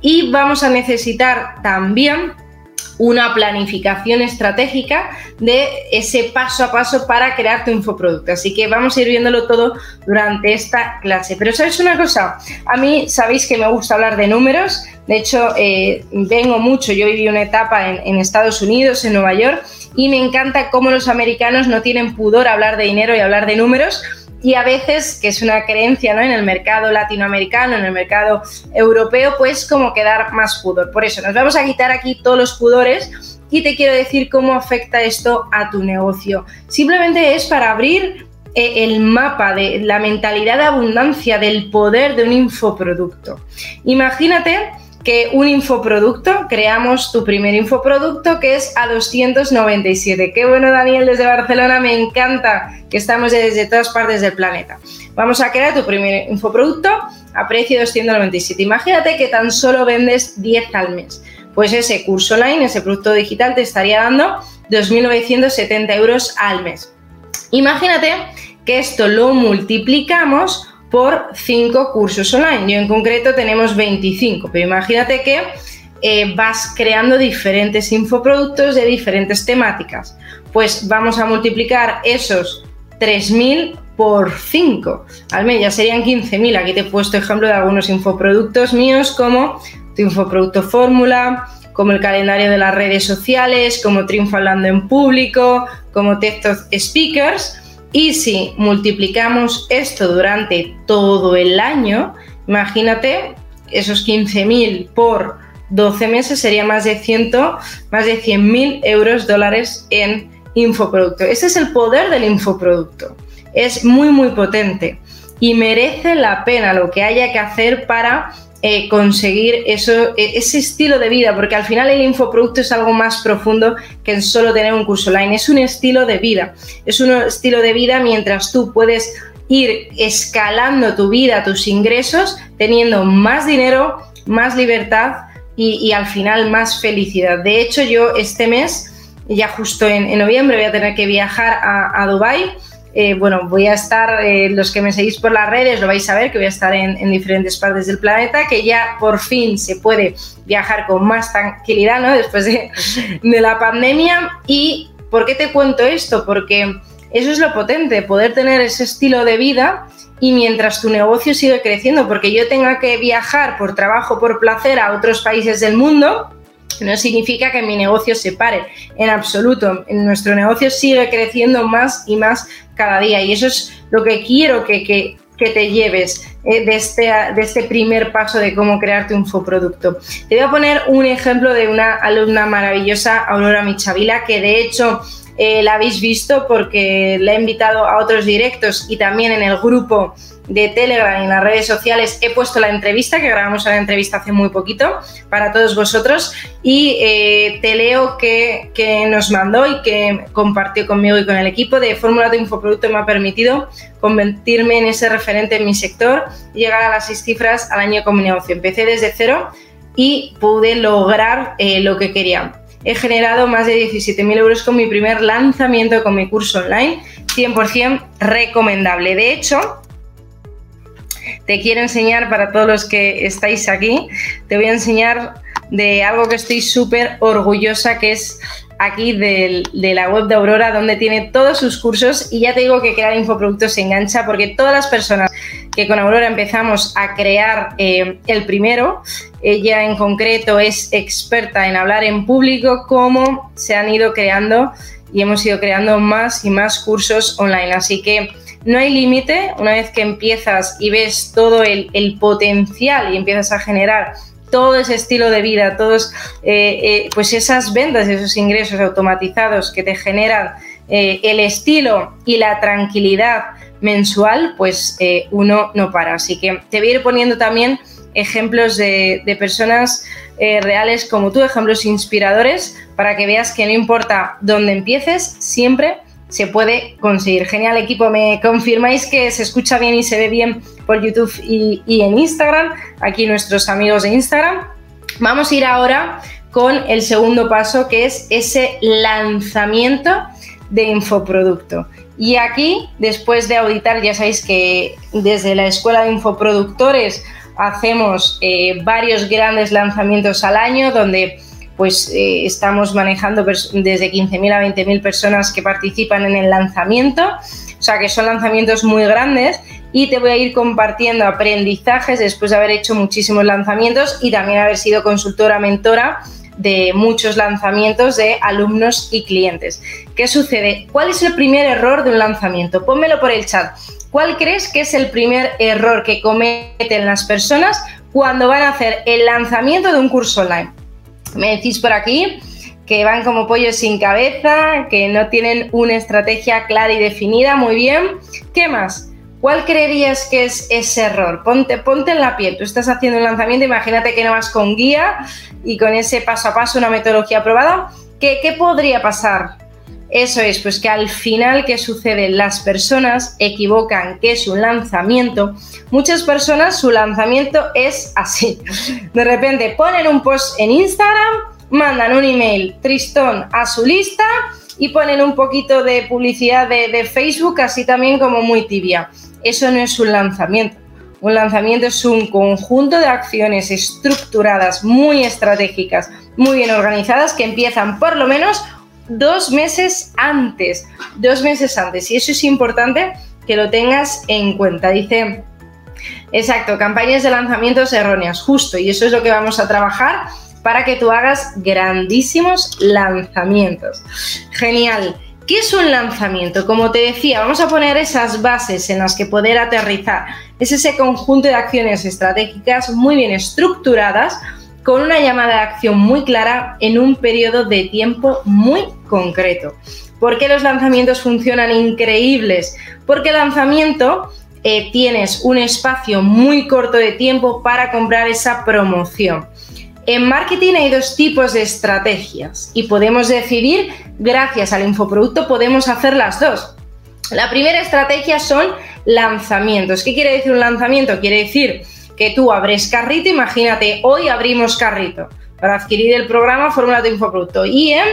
Speaker 3: Y vamos a necesitar también una planificación estratégica de ese paso a paso para crear tu infoproducto. Así que vamos a ir viéndolo todo durante esta clase. Pero sabes una cosa, a mí sabéis que me gusta hablar de números. De hecho, eh, vengo mucho, yo viví una etapa en Estados Unidos, en Nueva York, y me encanta cómo los americanos no tienen pudor a hablar de dinero y hablar de números. y a veces, que es una creencia ¿no? en el mercado latinoamericano, en el mercado europeo, pues como quedar más pudor. Por eso nos vamos a quitar aquí todos los pudores y te quiero decir cómo afecta esto a tu negocio. Simplemente es para abrir eh, el mapa de la mentalidad de abundancia, del poder de un infoproducto. Imagínate que un infoproducto, creamos tu primer infoproducto que es a 297. Qué bueno Daniel desde Barcelona, me encanta que estamos desde todas partes del planeta. Vamos a crear tu primer infoproducto a precio de 297. Imagínate que tan solo vendes 10 al mes. Pues ese curso online, ese producto digital te estaría dando 2.970 euros al mes. Imagínate que esto lo multiplicamos por 5 cursos online. Yo en concreto tenemos 25, pero imagínate que eh, vas creando diferentes infoproductos de diferentes temáticas. Pues vamos a multiplicar esos 3.000 por 5. Al mes ya serían 15.000. Aquí te he puesto ejemplo de algunos infoproductos míos como tu infoproducto fórmula, como el calendario de las redes sociales, como Triunfa hablando en público, como textos speakers y si multiplicamos esto durante todo el año, imagínate, esos 15.000 por 12 meses sería más de 100, más de 100.000 euros dólares en infoproducto. Ese es el poder del infoproducto. Es muy, muy potente y merece la pena lo que haya que hacer para eh, conseguir eso, e, ese estilo de vida, porque al final el infoproducto es algo más profundo que solo tener un curso online, es un estilo de vida, es un estilo de vida mientras tú puedes ir escalando tu vida, tus ingresos, teniendo más dinero, más libertad y, al final más felicidad. De hecho, yo este mes, ya justo en, noviembre, voy a tener que viajar a, a Dubái eh, bueno, voy a estar, eh, los que me seguís por las redes lo vais a ver, que voy a estar en, diferentes partes del planeta, que ya por fin se puede viajar con más tranquilidad, ¿no? Después de, de la pandemia. ¿Y por qué te cuento esto? Porque eso es lo potente, poder tener ese estilo de vida y mientras tu negocio sigue creciendo, porque yo tenga que viajar por trabajo, por placer a otros países del mundo, no significa que mi negocio se pare, en absoluto. Nuestro negocio sigue creciendo más y más cada día y eso es lo que quiero que, te lleves eh, de, este, de este primer paso de cómo crearte un infoproducto. Te voy a poner un ejemplo de una alumna maravillosa, Aurora Michavila, que de hecho eh, la habéis visto porque la he invitado a otros directos y también en el grupo de Telegram y en las redes sociales he puesto la entrevista, que grabamos la entrevista hace muy poquito para todos vosotros y eh, te leo que, nos mandó y que compartió conmigo y con el equipo de Fórmula de Infoproducto me ha permitido convertirme en ese referente en mi sector y llegar a las seis cifras al año con mi negocio. Empecé desde cero y pude lograr eh, lo que quería. He generado más de 17.000 euros con mi primer lanzamiento con mi curso online, 100% recomendable. De hecho, te quiero enseñar para todos los que estáis aquí, te voy a enseñar de algo que estoy súper orgullosa, que es aquí de la web de Aurora, donde tiene todos sus cursos y ya te digo que crear infoproductos se engancha porque todas las personas que con Aurora empezamos a crear eh, el primero, ella en concreto es experta en hablar en público, cómo se han ido creando y hemos ido creando más y más cursos online. Así que no hay límite, una vez que empiezas y ves todo el, potencial y empiezas a generar todo ese estilo de vida, todos eh, eh, pues esas ventas, esos ingresos automatizados que te generan eh, el estilo y la tranquilidad mensual, pues uno no para. Así que te voy a ir poniendo también ejemplos de, de personas reales como tú, ejemplos inspiradores, para que veas que no importa dónde empieces, siempre se puede conseguir. Genial equipo, me confirmáis que se escucha bien y se ve bien por YouTube y, en Instagram, aquí nuestros amigos de Instagram. Vamos a ir ahora con el segundo paso, que es ese lanzamiento de infoproducto. Y aquí, después de auditar, ya sabéis que desde la Escuela de Infoproductores hacemos eh, varios grandes lanzamientos al año donde pues eh, estamos manejando desde 15.000 a 20.000 personas que participan en el lanzamiento, o sea que son lanzamientos muy grandes y te voy a ir compartiendo aprendizajes después de haber hecho muchísimos lanzamientos y también haber sido consultora, mentora de muchos lanzamientos de alumnos y clientes. ¿Qué sucede? ¿Cuál es el primer error de un lanzamiento? Pónmelo por el chat. ¿Cuál crees que es el primer error que cometen las personas cuando van a hacer el lanzamiento de un curso online? Me decís por aquí que van como pollos sin cabeza, que no tienen una estrategia clara y definida. Muy bien. ¿Qué más? ¿Cuál creerías que es ese error? Ponte, ponte en la piel. Tú estás haciendo un lanzamiento, imagínate que no vas con guía y con ese paso a paso, una metodología aprobada. ¿Qué, qué podría pasar? Eso es, pues que al final, ¿qué sucede? Las personas equivocan que es un lanzamiento. Muchas personas su lanzamiento es así. De repente ponen un post en Instagram, mandan un email tristón a su lista y ponen un poquito de publicidad de, Facebook, así también como muy tibia. Eso no es un lanzamiento. Un lanzamiento es un conjunto de acciones estructuradas, muy estratégicas, muy bien organizadas, que empiezan por lo menos dos meses antes. Dos meses antes. Y eso es importante que lo tengas en cuenta. Dice, exacto, campañas de lanzamientos erróneas, justo. Y eso es lo que vamos a trabajar para que tú hagas grandísimos lanzamientos. Genial. ¿Qué es un lanzamiento? Como te decía, vamos a poner esas bases en las que poder aterrizar. Es ese conjunto de acciones estratégicas muy bien estructuradas con una llamada de acción muy clara en un periodo de tiempo muy concreto. ¿Por qué los lanzamientos funcionan increíbles? Porque lanzamiento eh, tienes un espacio muy corto de tiempo para comprar esa promoción. En marketing hay dos tipos de estrategias y podemos decidir, gracias al infoproducto, podemos hacer las dos. La primera estrategia son lanzamientos. ¿Qué quiere decir un lanzamiento? Quiere decir que tú abres carrito, imagínate, hoy abrimos carrito para adquirir el programa Fórmula de Infoproducto y en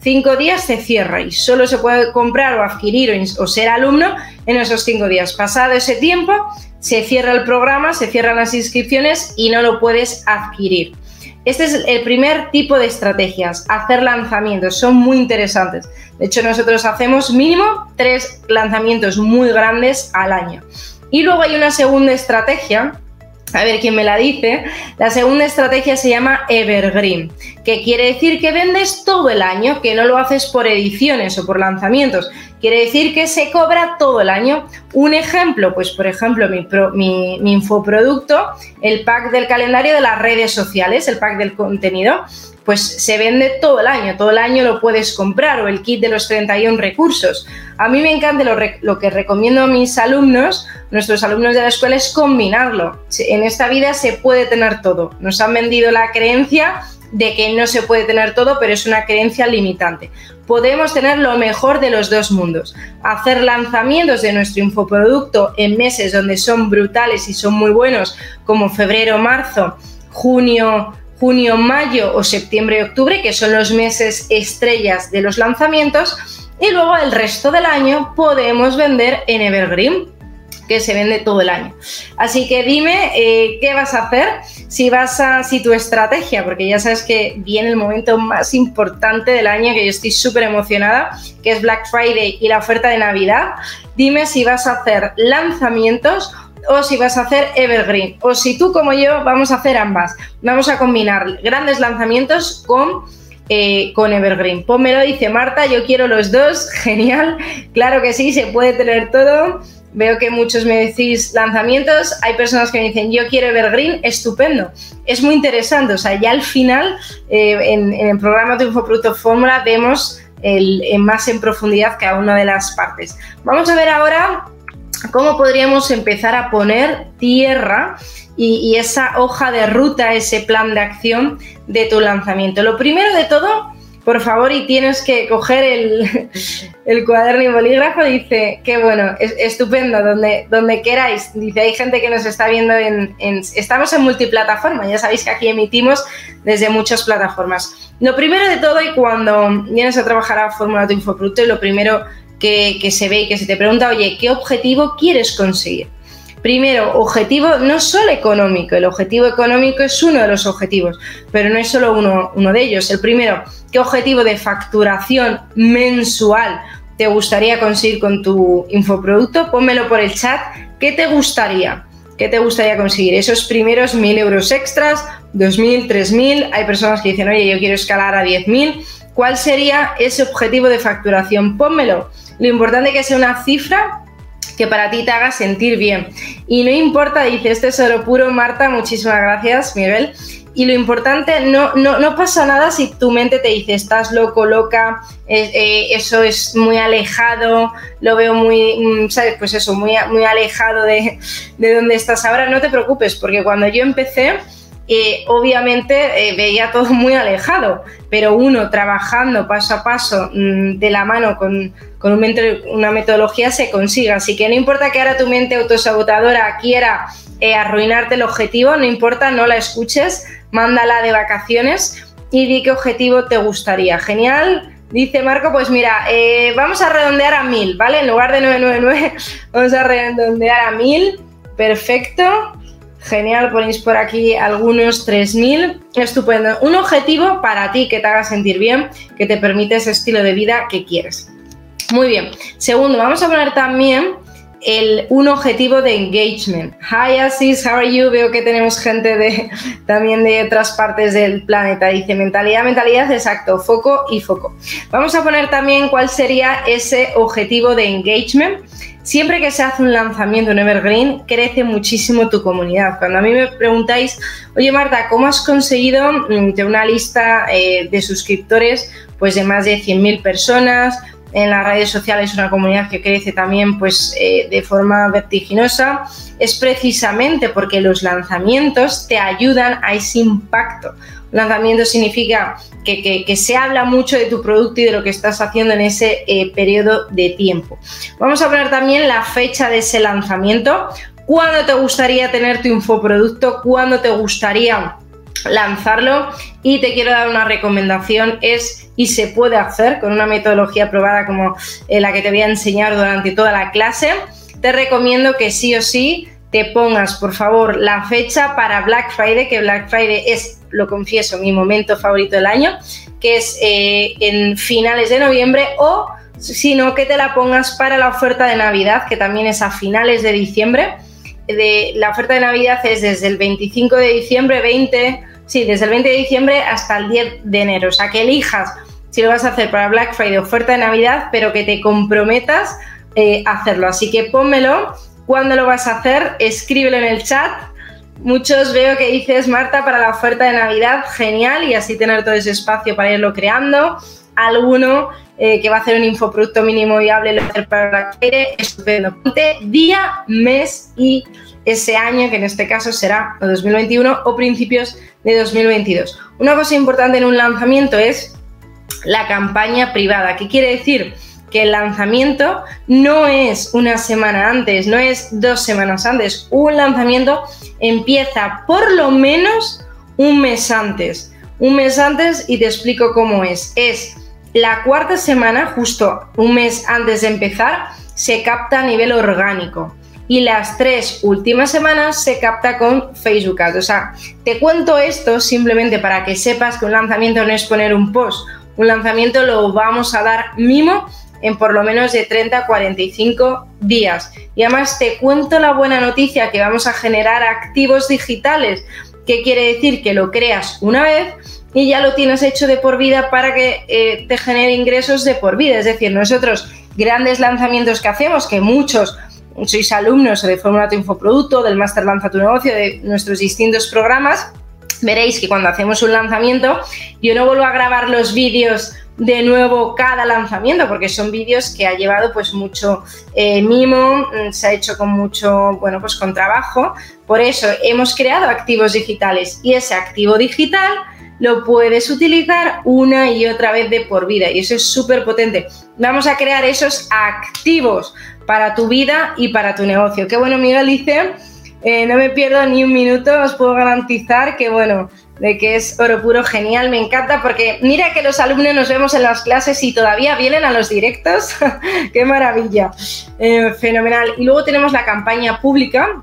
Speaker 3: cinco días se cierra y solo se puede comprar o adquirir o ser alumno en esos cinco días. Pasado ese tiempo, se cierra el programa, se cierran las inscripciones y no lo puedes adquirir. Este es el primer tipo de estrategias, hacer lanzamientos, son muy interesantes. De hecho, nosotros hacemos mínimo tres lanzamientos muy grandes al año. Y luego hay una segunda estrategia, a ver quién me la dice. La segunda estrategia se llama Evergreen, quiere decir que vendes todo el año, que no lo haces por ediciones o por lanzamientos. Quiere decir que se cobra todo el año. Un ejemplo, pues por ejemplo, mi, infoproducto, el pack del calendario de las redes sociales, el pack del contenido, pues se vende todo el año, todo el año lo puedes comprar o el kit de los 31 recursos. A mí me encanta lo, que recomiendo a mis alumnos, nuestros alumnos de la escuela, es combinarlo. En esta vida se puede tener todo. Nos han vendido la creencia de que no se puede tener todo, pero es una creencia limitante. Podemos tener lo mejor de los dos mundos. Hacer lanzamientos de nuestro infoproducto en meses donde son brutales y son muy buenos, como febrero, marzo, junio, junio, mayo o septiembre octubre, que son los meses estrellas de los lanzamientos. Y luego el resto del año podemos vender en Evergreen que se vende todo el año. Así que dime eh, qué vas a hacer, si vas a, si tu estrategia, porque ya sabes que viene el momento más importante del año, que yo estoy súper emocionada, que es Black Friday y la oferta de Navidad. Dime si vas a hacer lanzamientos o si vas a hacer evergreen, o si tú como yo vamos a hacer ambas. Vamos a combinar grandes lanzamientos con eh, con Evergreen. Pónmelo, dice Marta, yo quiero los dos, genial, claro que sí, se puede tener todo. Veo que muchos me decís lanzamientos, hay personas que me dicen yo quiero Evergreen, estupendo. Es muy interesante, o sea, ya al final eh, en, el programa de Infoproducto Fórmula vemos más en profundidad cada una de las partes. Vamos a ver ahora cómo podríamos empezar a poner tierra y, esa hoja de ruta, ese plan de acción de tu lanzamiento. Lo primero de todo por favor, y tienes que coger el, cuaderno y bolígrafo, dice, qué bueno, es, estupendo, donde, donde queráis. Dice, hay gente que nos está viendo en, Estamos en multiplataforma, ya sabéis que aquí emitimos desde muchas plataformas. Lo primero de todo, y cuando vienes a trabajar a Fórmula tu Infoproducto, lo primero que se ve y que se te pregunta, oye, ¿qué objetivo quieres conseguir? Primero, objetivo no solo económico, el objetivo económico es uno de los objetivos, pero no es solo uno, uno de ellos. El primero, ¿qué objetivo de facturación mensual te gustaría conseguir con tu infoproducto? Pónmelo por el chat. ¿Qué te gustaría? ¿Qué te gustaría conseguir? Esos primeros mil euros extras, dos mil, tres mil. Hay personas que dicen, oye, yo quiero escalar a diez mil. ¿Cuál sería ese objetivo de facturación? Pónmelo. Lo importante es que sea una cifra que para ti te haga sentir bien. Y no importa, dice, este es oro puro, Marta, muchísimas gracias, Miguel. Y lo importante, no, no, pasa nada si tu mente te dice, estás loco, loca, eh, eh, eso es muy alejado, lo veo muy, mm, ¿sabes? Pues eso, muy, muy alejado de, de donde estás ahora. No te preocupes, porque cuando yo empecé, eh, obviamente veía todo muy alejado, pero uno trabajando paso a paso mm, de la mano con, con una metodología se consigue. Así que no importa que ahora tu mente autosabotadora quiera arruinarte el objetivo, no importa, no la escuches, mándala de vacaciones y di qué objetivo te gustaría. Genial. Dice Marco, pues mira, eh, vamos a redondear a mil, ¿vale? En lugar de 999, vamos a redondear a mil. Perfecto. Genial, ponéis por aquí algunos 3000. Estupendo. Un objetivo para ti que te haga sentir bien, que te permite ese estilo de vida que quieres. Muy bien. Segundo, vamos a poner también el, un objetivo de engagement. Hi Asis, how are you? Veo que tenemos gente de, también de otras partes del planeta. Dice mentalidad, mentalidad, exacto, foco y foco. Vamos a poner también cuál sería ese objetivo de engagement. Siempre que se hace un lanzamiento en Evergreen, crece muchísimo tu comunidad. Cuando a mí me preguntáis, oye Marta, ¿cómo has conseguido mm, de una lista eh, de suscriptores pues de más de 100.000 personas? en las redes sociales una comunidad que crece también pues, eh, de forma vertiginosa, es precisamente porque los lanzamientos te ayudan a ese impacto. Lanzamiento significa que, se habla mucho de tu producto y de lo que estás haciendo en ese eh, periodo de tiempo. Vamos a poner también la fecha de ese lanzamiento, cuándo te gustaría tener tu infoproducto, cuándo te gustaría lanzarlo y te quiero dar una recomendación es y se puede hacer con una metodología probada como eh, la que te voy a enseñar durante toda la clase. Te recomiendo que sí o sí te pongas por favor la fecha para Black Friday que Black Friday es lo confieso mi momento favorito del año que es eh, en finales de noviembre o sino que te la pongas para la oferta de Navidad que también es a finales de diciembre de, la oferta de Navidad es desde el 25 de diciembre 20 Sí, desde el 20 de diciembre hasta el 10 de enero. O sea, que elijas si lo vas a hacer para Black Friday, oferta de Navidad, pero que te comprometas eh, a hacerlo. Así que pónmelo. ¿Cuándo lo vas a hacer? Escríbelo en el chat. Muchos veo que dices, Marta, para la oferta de Navidad, genial, y así tener todo ese espacio para irlo creando. Alguno eh, que va a hacer un infoproducto mínimo viable lo hacer para Black Friday, estupendo. Ponte día, mes y ese año, que en este caso será 2021 o principios de 2022. Una cosa importante en un lanzamiento es la campaña privada. ¿Qué quiere decir? Que el lanzamiento no es una semana antes, no es dos semanas antes. Un lanzamiento empieza por lo menos un mes antes. Un mes antes y te explico cómo es. Es la cuarta semana, justo un mes antes de empezar, se capta a nivel orgánico y las tres últimas semanas se capta con Facebook Ads. O sea, te cuento esto simplemente para que sepas que un lanzamiento no es poner un post, un lanzamiento lo vamos a dar mimo en por lo menos de 30 a 45 días. Y además te cuento la buena noticia que vamos a generar activos digitales. ¿Qué quiere decir? Que lo creas una vez y ya lo tienes hecho de por vida para que eh, te genere ingresos de por vida. Es decir, nosotros grandes lanzamientos que hacemos, que muchos sois alumnos de Fórmula tu Infoproducto, del Master Lanza tu Negocio, de nuestros distintos programas, veréis que cuando hacemos un lanzamiento, yo no vuelvo a grabar los vídeos de nuevo cada lanzamiento, porque son vídeos que ha llevado pues mucho eh, mimo, mm, se ha hecho con mucho, bueno, pues con trabajo. Por eso hemos creado activos digitales y ese activo digital lo puedes utilizar una y otra vez de por vida y eso es súper potente. Vamos a crear esos activos para tu vida y para tu negocio. Qué bueno, Miguel dice, eh, no me pierdo ni un minuto, os puedo garantizar que, bueno, de que es oro puro genial, me encanta porque mira que los alumnos nos vemos en las clases y todavía vienen a los directos, qué maravilla, eh, fenomenal. Y luego tenemos la campaña pública,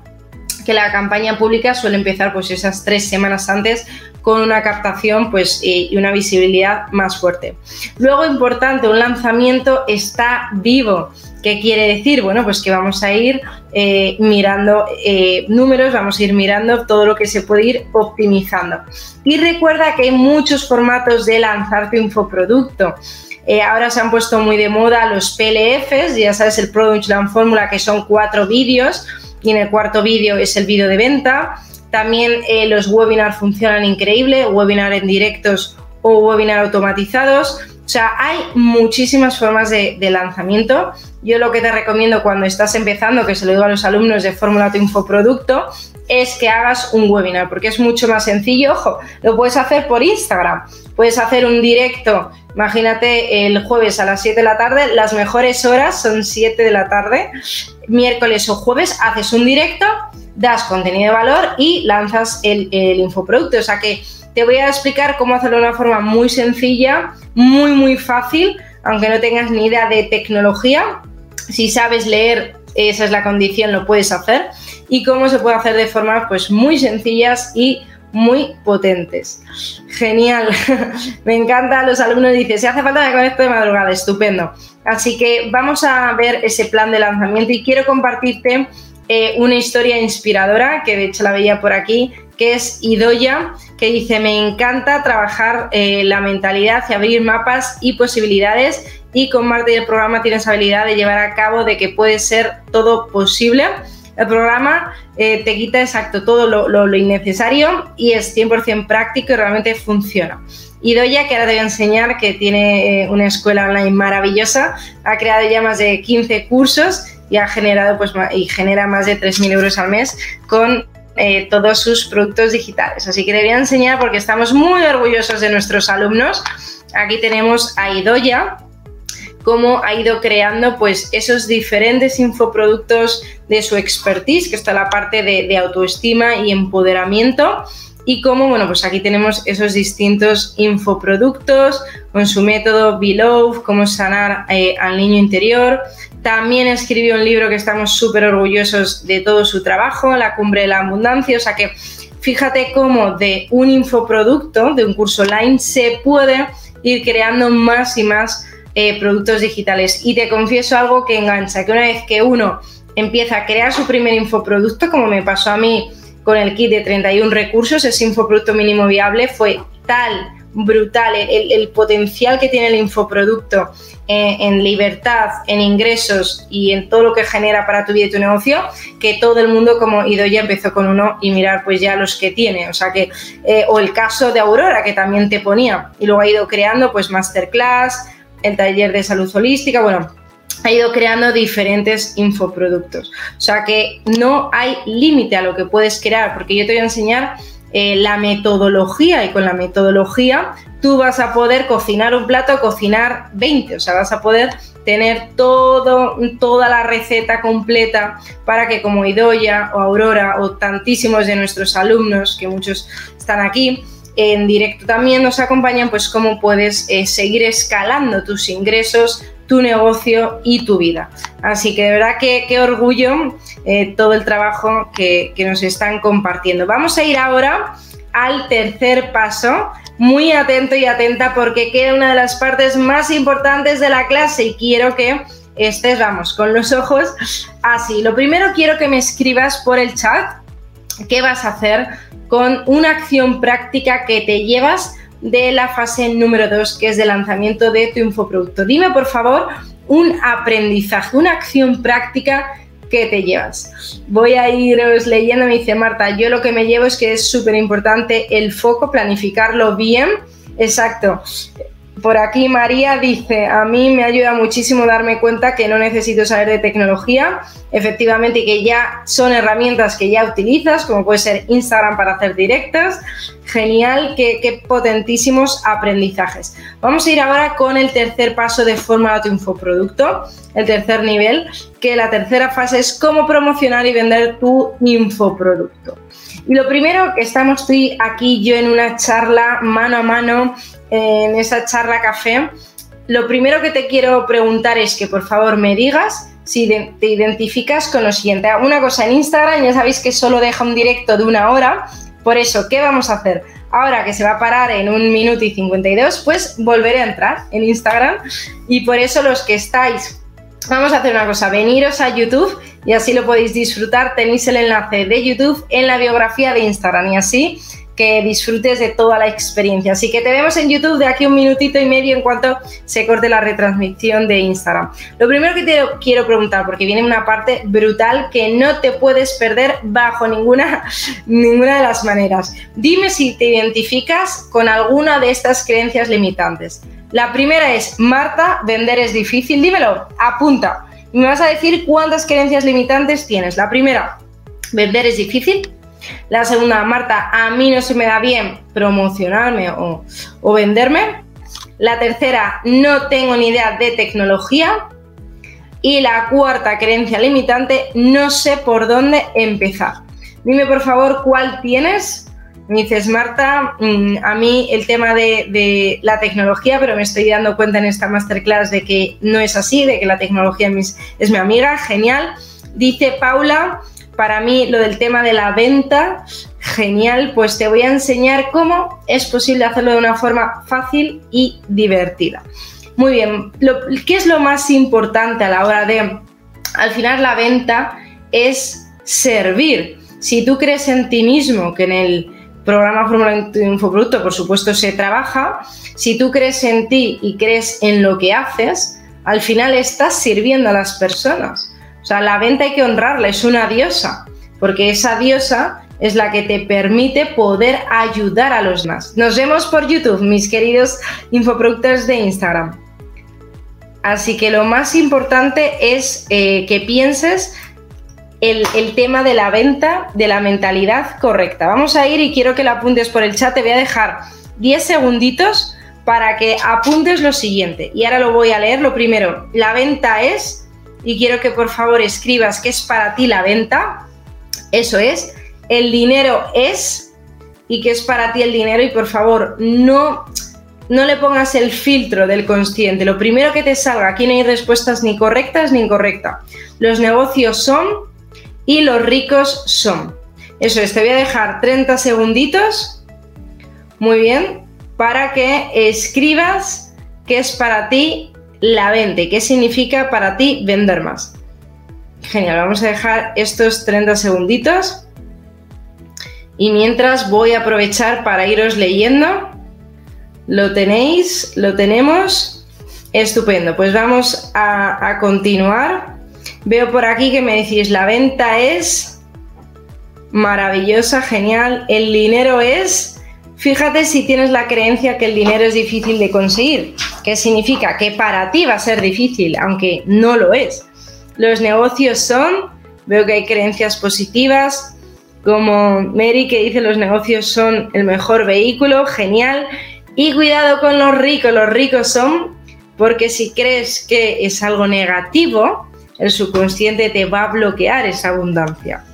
Speaker 3: que la campaña pública suele empezar pues esas tres semanas antes con una captación pues, y una visibilidad más fuerte. Luego, importante, un lanzamiento está vivo. ¿Qué quiere decir? Bueno, pues que vamos a ir eh, mirando eh, números, vamos a ir mirando todo lo que se puede ir optimizando. Y recuerda que hay muchos formatos de lanzar tu infoproducto. Eh, ahora se han puesto muy de moda los PLFs, ya sabes, el Product Land Fórmula, que son cuatro vídeos y en el cuarto vídeo es el vídeo de venta. También eh, los webinars funcionan increíble, webinar en directos o webinar automatizados. O sea, hay muchísimas formas de, lanzamiento. Yo lo que te recomiendo cuando estás empezando, que se lo digo a los alumnos de Fórmula tu Infoproducto, es que hagas un webinar, porque es mucho más sencillo. Ojo, lo puedes hacer por Instagram, puedes hacer un directo. Imagínate el jueves a las 7 de la tarde, las mejores horas son 7 de la tarde. Miércoles o jueves haces un directo, das contenido de valor y lanzas el, el infoproducto. O sea que te voy a explicar cómo hacerlo de una forma muy sencilla, muy, muy fácil, aunque no tengas ni idea de tecnología. Si sabes leer, esa es la condición, lo puedes hacer. Y cómo se puede hacer de formas pues, muy sencillas y muy potentes. Genial, me encanta. Los alumnos dicen, si hace falta me conecto de madrugada, estupendo. Así que vamos a ver ese plan de lanzamiento y quiero compartirte eh, una historia inspiradora, que de hecho la veía por aquí, que es Idoya, que dice, me encanta trabajar eh, la mentalidad y abrir mapas y posibilidades y con Marte y el programa tienes habilidad de llevar a cabo de que puede ser todo posible. El programa eh, te quita exacto todo lo, innecesario y es 100% práctico y realmente funciona. Idoya, que ahora te voy a enseñar, que tiene eh, una escuela online maravillosa, ha creado ya más de 15 cursos y ha generado pues, y genera más de 3.000 euros al mes con eh, todos sus productos digitales. Así que te voy a enseñar porque estamos muy orgullosos de nuestros alumnos. Aquí tenemos a Idoya, cómo ha ido creando pues esos diferentes infoproductos de su expertise, que está la parte de, autoestima y empoderamiento y cómo, bueno, pues aquí tenemos esos distintos infoproductos con su método Below, cómo sanar eh, al niño interior, también escribió un libro que estamos súper orgullosos de todo su trabajo, La cumbre de la abundancia, o sea que fíjate cómo de un infoproducto, de un curso online, se puede ir creando más y más eh, productos digitales. Y te confieso algo que engancha, que una vez que uno empieza a crear su primer infoproducto, como me pasó a mí con el kit de 31 recursos, ese infoproducto mínimo viable fue tal brutal, el, potencial que tiene el infoproducto en, libertad, en ingresos y en todo lo que genera para tu vida y tu negocio, que todo el mundo como ya empezó con uno y mirar pues ya los que tiene. O sea que, eh, o el caso de Aurora que también te ponía y luego ha ido creando pues masterclass, el taller de salud holística, bueno, ha ido creando diferentes infoproductos. O sea que no hay límite a lo que puedes crear, porque yo te voy a enseñar eh, la metodología y con la metodología tú vas a poder cocinar un plato, cocinar 20, o sea, vas a poder tener todo, toda la receta completa para que como Idoya o Aurora o tantísimos de nuestros alumnos, que muchos están aquí, en directo también nos acompañan, pues cómo puedes eh, seguir escalando tus ingresos, tu negocio y tu vida. Así que de verdad que qué orgullo eh, todo el trabajo que, que nos están compartiendo. Vamos a ir ahora al tercer paso. Muy atento y atenta porque queda una de las partes más importantes de la clase y quiero que estés, vamos, con los ojos así. Lo primero quiero que me escribas por el chat qué vas a hacer con una acción práctica que te llevas de la fase número 2, que es de lanzamiento de tu infoproducto. Dime, por favor, un aprendizaje, una acción práctica que te llevas. Voy a iros leyendo, me dice Marta, yo lo que me llevo es que es súper importante el foco, planificarlo bien. Exacto. Por aquí María dice, a mí me ayuda muchísimo darme cuenta que no necesito saber de tecnología, efectivamente que ya son herramientas que ya utilizas, como puede ser Instagram para hacer directas. Genial, qué, potentísimos aprendizajes. Vamos a ir ahora con el tercer paso de forma de tu infoproducto, el tercer nivel, que la tercera fase es cómo promocionar y vender tu infoproducto. Y lo primero que estamos aquí yo en una charla mano a mano en esa charla café, lo primero que te quiero preguntar es que por favor me digas si te identificas con lo siguiente. Una cosa en Instagram, ya sabéis que solo deja un directo de una hora, por eso, ¿qué vamos a hacer? Ahora que se va a parar en un minuto y 52, pues volveré a entrar en Instagram y por eso los que estáis, vamos a hacer una cosa, veniros a YouTube y así lo podéis disfrutar, tenéis el enlace de YouTube en la biografía de Instagram y así que disfrutes de toda la experiencia. Así que te vemos en YouTube de aquí un minutito y medio en cuanto se corte la retransmisión de Instagram. Lo primero que te quiero preguntar, porque viene una parte brutal que no te puedes perder bajo ninguna, ninguna de las maneras. Dime si te identificas con alguna de estas creencias limitantes. La primera es, Marta, vender es difícil. Dímelo, apunta. Y me vas a decir cuántas creencias limitantes tienes. La primera, vender es difícil. La segunda, Marta, a mí no se me da bien promocionarme o, venderme. La tercera, no tengo ni idea de tecnología. Y la cuarta creencia limitante, no sé por dónde empezar. Dime por favor cuál tienes. Me dices, Marta, mm, a mí el tema de, de, la tecnología, pero me estoy dando cuenta en esta masterclass de que no es así, de que la tecnología es mi amiga, genial. Dice Paula, para mí lo del tema de la venta, genial, pues te voy a enseñar cómo es posible hacerlo de una forma fácil y divertida. Muy bien, ¿qué es lo más importante a la hora de, al final la venta es servir? Si tú crees en ti mismo, que en el programa Fórmula Infoproducto por supuesto se trabaja, si tú crees en ti y crees en lo que haces, al final estás sirviendo a las personas. O sea, la venta hay que honrarla, es una diosa, porque esa diosa es la que te permite poder ayudar a los demás. Nos vemos por YouTube, mis queridos infoproductores de Instagram. Así que lo más importante es eh, que pienses el, el, tema de la venta, de la mentalidad correcta. Vamos a ir y quiero que lo apuntes por el chat. Te voy a dejar 10 segunditos para que apuntes lo siguiente. Y ahora lo voy a leer. Lo primero, la venta es y quiero que por favor escribas qué es para ti la venta. Eso es, el dinero es y qué es para ti el dinero y por favor no no le pongas el filtro del consciente. Lo primero que te salga, aquí no hay respuestas ni correctas ni incorrectas. Los negocios son y los ricos son. Eso es, te voy a dejar 30 segunditos. Muy bien, para que escribas qué es para ti la vende. ¿Qué significa para ti vender más? Genial, vamos a dejar estos 30 segunditos. Y mientras voy a aprovechar para iros leyendo. Lo tenéis, lo tenemos. Estupendo, pues vamos a, a continuar. Veo por aquí que me decís, la venta es maravillosa, genial. El dinero es Fíjate si tienes la creencia que el dinero es difícil de conseguir. ¿Qué significa? Que para ti va a ser difícil, aunque no lo es. Los negocios son, veo que hay creencias positivas, como Mary que dice los negocios son el mejor vehículo, genial. Y cuidado con los ricos, los ricos son, porque si crees que es algo negativo, el subconsciente te va a bloquear esa abundancia.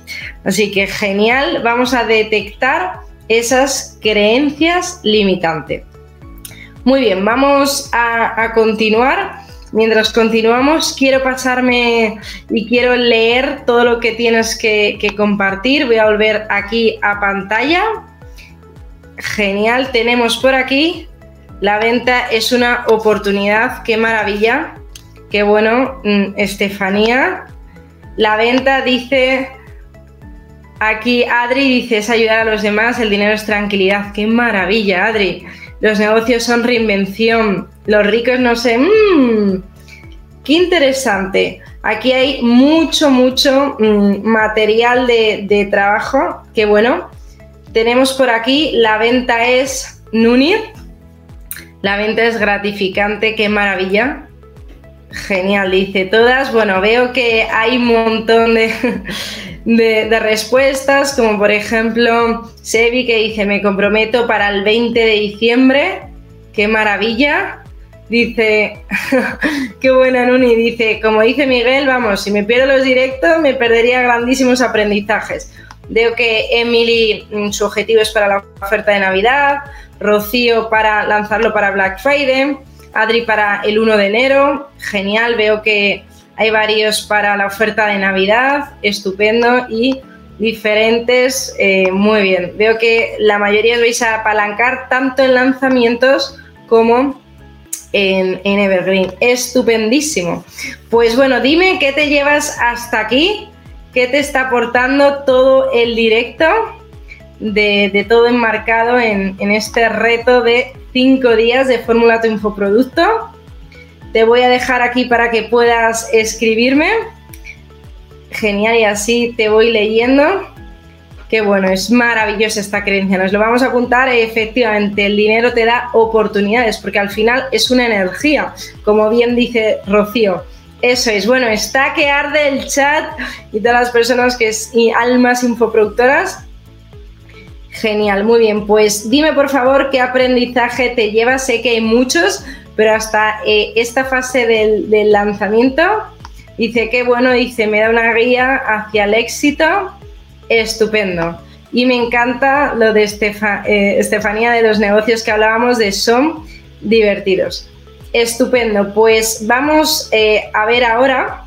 Speaker 3: Así que genial, vamos a detectar esas creencias limitantes. Muy bien, vamos a, continuar. Mientras continuamos, quiero pasarme y quiero leer todo lo que tienes que, que compartir. Voy a volver aquí a pantalla. Genial, tenemos por aquí. La venta es una oportunidad, qué maravilla. Qué bueno, mm, Estefanía. La venta dice Aquí Adri dice es ayudar a los demás, el dinero es tranquilidad. Qué maravilla, Adri. Los negocios son reinvención. Los ricos no sé. Mmm, qué interesante. Aquí hay mucho, mucho mm, material de, trabajo. Qué bueno. Tenemos por aquí, la venta es Nunir. La venta es gratificante, qué maravilla. Genial, dice todas. Bueno, veo que hay un montón de, de, respuestas, como por ejemplo Sebi que dice, me comprometo para el 20 de diciembre, qué maravilla. Dice, qué buena Nuni, dice, como dice Miguel, vamos, si me pierdo los directos me perdería grandísimos aprendizajes. Veo que Emily, mm, su objetivo es para la oferta de Navidad, Rocío para lanzarlo para Black Friday, Adri para el 1 de enero, genial, veo que hay varios para la oferta de Navidad, estupendo y diferentes, eh, muy bien. Veo que la mayoría os vais a apalancar tanto en lanzamientos como en, en, Evergreen. Estupendísimo. Pues bueno, dime qué te llevas hasta aquí, qué te está aportando todo el directo. de, todo enmarcado en, en, este reto de cinco días de Fórmula tu Infoproducto. Te voy a dejar aquí para que puedas escribirme. Genial, y así te voy leyendo. Qué bueno, es maravillosa esta creencia. Nos lo vamos a apuntar. Efectivamente, el dinero te da oportunidades porque al final es una energía, como bien dice Rocío. Eso es, bueno, está que arde el chat y todas las personas que es y almas infoproductoras. Genial, muy bien. Pues dime por favor qué aprendizaje te lleva. Sé que hay muchos, pero hasta eh, esta fase del, lanzamiento, dice que bueno, dice, me da una guía hacia el éxito estupendo. Y me encanta lo de eh, Estefanía de los negocios que hablábamos de son divertidos. Estupendo, pues vamos eh, a ver ahora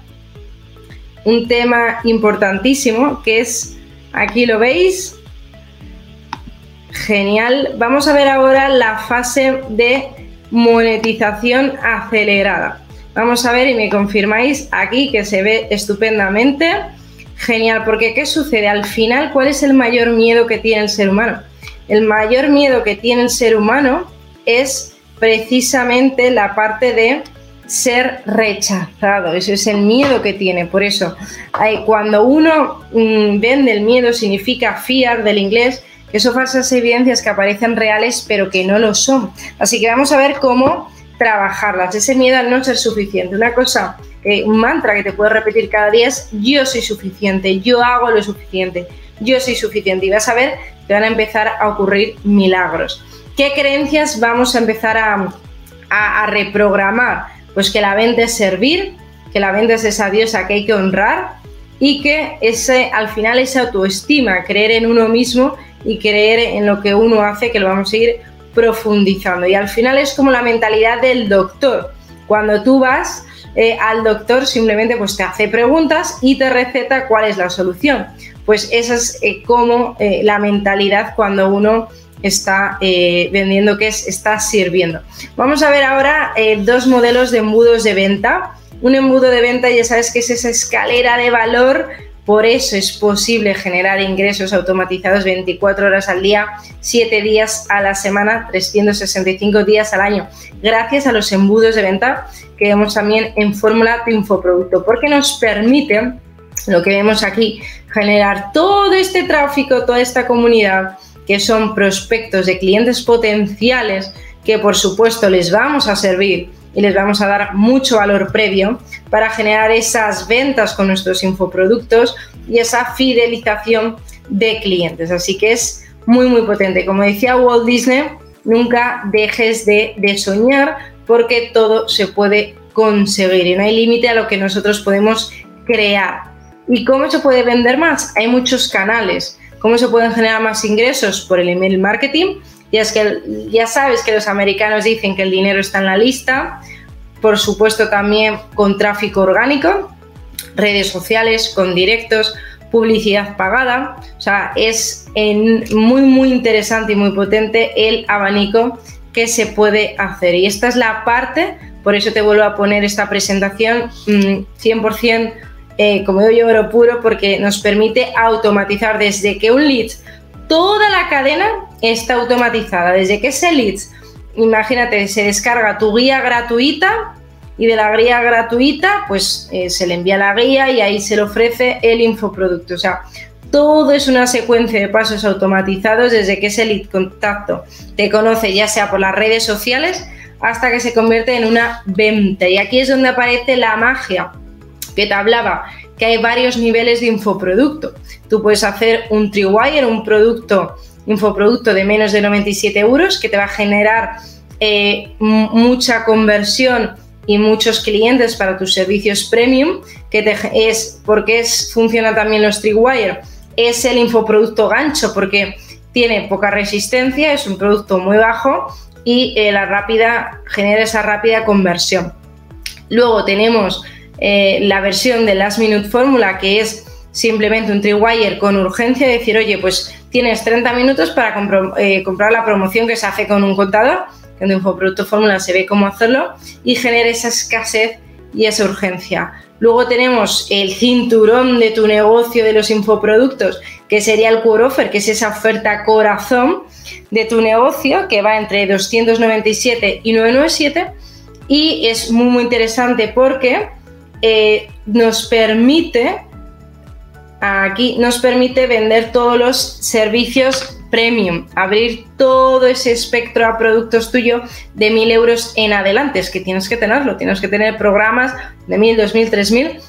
Speaker 3: un tema importantísimo que es, aquí lo veis, genial. Vamos a ver ahora la fase de monetización acelerada. Vamos a ver y me confirmáis aquí que se ve estupendamente. Genial, porque ¿qué sucede? Al final, ¿cuál es el mayor miedo que tiene el ser humano? El mayor miedo que tiene el ser humano es precisamente la parte de ser rechazado. Ese es el miedo que tiene. Por eso, cuando uno mm, vende el miedo, significa fear del inglés, que son falsas evidencias que aparecen reales, pero que no lo son. Así que vamos a ver cómo trabajarlas. Ese miedo al no ser suficiente. Una cosa un mantra que te puedes repetir cada día es yo soy suficiente, yo hago lo suficiente, yo soy suficiente y vas a ver que van a empezar a ocurrir milagros. ¿Qué creencias vamos a empezar a, a, reprogramar? Pues que la venta es servir, que la venta es esa diosa que hay que honrar y que ese, al final esa autoestima, creer en uno mismo y creer en lo que uno hace, que lo vamos a ir profundizando. Y al final es como la mentalidad del doctor. Cuando tú vas eh, al doctor simplemente pues te hace preguntas y te receta cuál es la solución. Pues esa es eh, como eh, la mentalidad cuando uno está vendiendo, que es está sirviendo. Vamos a ver ahora dos modelos de embudos de venta. Un embudo de venta ya sabes que es esa escalera de valor por eso es posible generar ingresos automatizados 24 horas al día, 7 días a la semana, 365 días al año, gracias a los embudos de venta que vemos también en Fórmula de Infoproducto, porque nos permite, lo que vemos aquí, generar todo este tráfico, toda esta comunidad, que son prospectos de clientes potenciales, que por supuesto les vamos a servir y les vamos a dar mucho valor previo para generar esas ventas con nuestros infoproductos y esa fidelización de clientes. Así que es muy, muy potente. Como decía Walt Disney, nunca dejes de, soñar porque todo se puede conseguir y no hay límite a lo que nosotros podemos crear. ¿Y cómo se puede vender más? Hay muchos canales. ¿Cómo se pueden generar más ingresos? Por el email marketing ya, es que, ya sabes que los americanos dicen que el dinero está en la lista, por supuesto también con tráfico orgánico, redes sociales, con directos, publicidad pagada. O sea, es muy, muy interesante y muy potente el abanico que se puede hacer. Y esta es la parte, por eso te vuelvo a poner esta presentación 100% mm, eh, como yo oro puro, porque nos permite automatizar desde que un lead toda la cadena está automatizada. Desde que ese leads, imagínate, se descarga tu guía gratuita y de la guía gratuita, pues eh, se le envía la guía y ahí se le ofrece el infoproducto. O sea, todo es una secuencia de pasos automatizados desde que ese lead contacto te conoce, ya sea por las redes sociales, hasta que se convierte en una venta. Y aquí es donde aparece la magia que te hablaba, que hay varios niveles de infoproducto. Tú puedes hacer un Triwire, un producto, infoproducto de menos de 97 euros que te va a generar eh, mucha conversión y muchos clientes para tus servicios premium, que es porque es, funciona también los Triwire, es el infoproducto gancho porque tiene poca resistencia, es un producto muy bajo y eh, la rápida genera esa rápida conversión. Luego tenemos eh, la versión de Last Minute Fórmula, que es simplemente un Triwire con urgencia, decir, oye, pues tienes 30 minutos para eh, comprar la promoción que se hace con un contador, en Infoproducto Fórmula se ve cómo hacerlo, y genera esa escasez y esa urgencia. Luego tenemos el cinturón de tu negocio de los infoproductos, que sería el core offer, que es esa oferta corazón de tu negocio, que va entre 297 y 997. Y es muy, muy interesante porque eh, nos permite, aquí nos permite vender todos los servicios premium, abrir todo ese espectro a productos tuyo de 1000 euros en adelante. Es que tienes que tenerlo, tienes que tener programas de 1000, 2000, 3000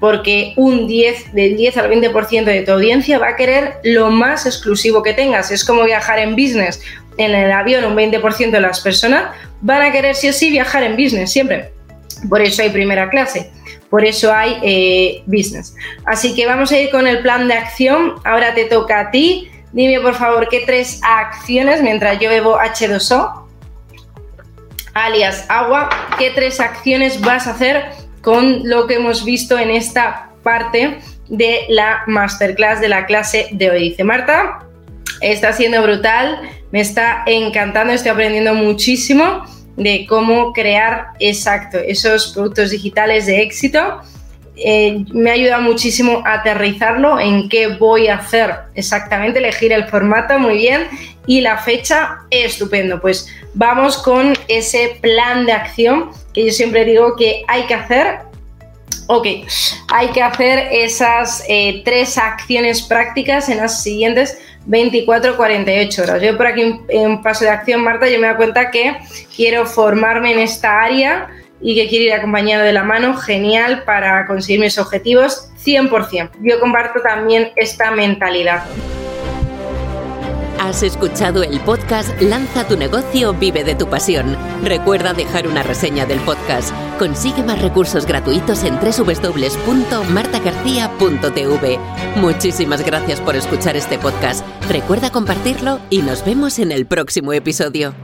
Speaker 3: porque un 10, del 10 al 20% de tu audiencia va a querer lo más exclusivo que tengas. Es como viajar en business. En el avión un 20% de las personas van a querer sí o sí viajar en business, siempre. Por eso hay primera clase, por eso hay eh, business. Así que vamos a ir con el plan de acción. Ahora te toca a ti. Dime por favor qué tres acciones, mientras yo bebo H2O, alias agua, qué tres acciones vas a hacer con lo que hemos visto en esta parte de la masterclass de la clase de hoy. Dice Marta, está siendo brutal, me está encantando, estoy aprendiendo muchísimo de cómo crear exacto esos productos digitales de éxito. Eh, me ayuda muchísimo a aterrizarlo en qué voy a hacer exactamente, elegir el formato muy bien y la fecha estupendo. Pues vamos con ese plan de acción que yo siempre digo que hay que hacer. Ok, hay que hacer esas eh, tres acciones prácticas en las siguientes 24, 48 horas. Yo por aquí en paso de acción, Marta, yo me doy cuenta que quiero formarme en esta área y que quiero ir acompañado de la mano, genial para conseguir mis objetivos 100%. Yo comparto también esta mentalidad.
Speaker 2: Has escuchado el podcast Lanza tu negocio, vive de tu pasión. Recuerda dejar una reseña del podcast. Consigue más recursos gratuitos en www.martagarcía.tv. Muchísimas gracias por escuchar este podcast. Recuerda compartirlo y nos vemos en el próximo episodio.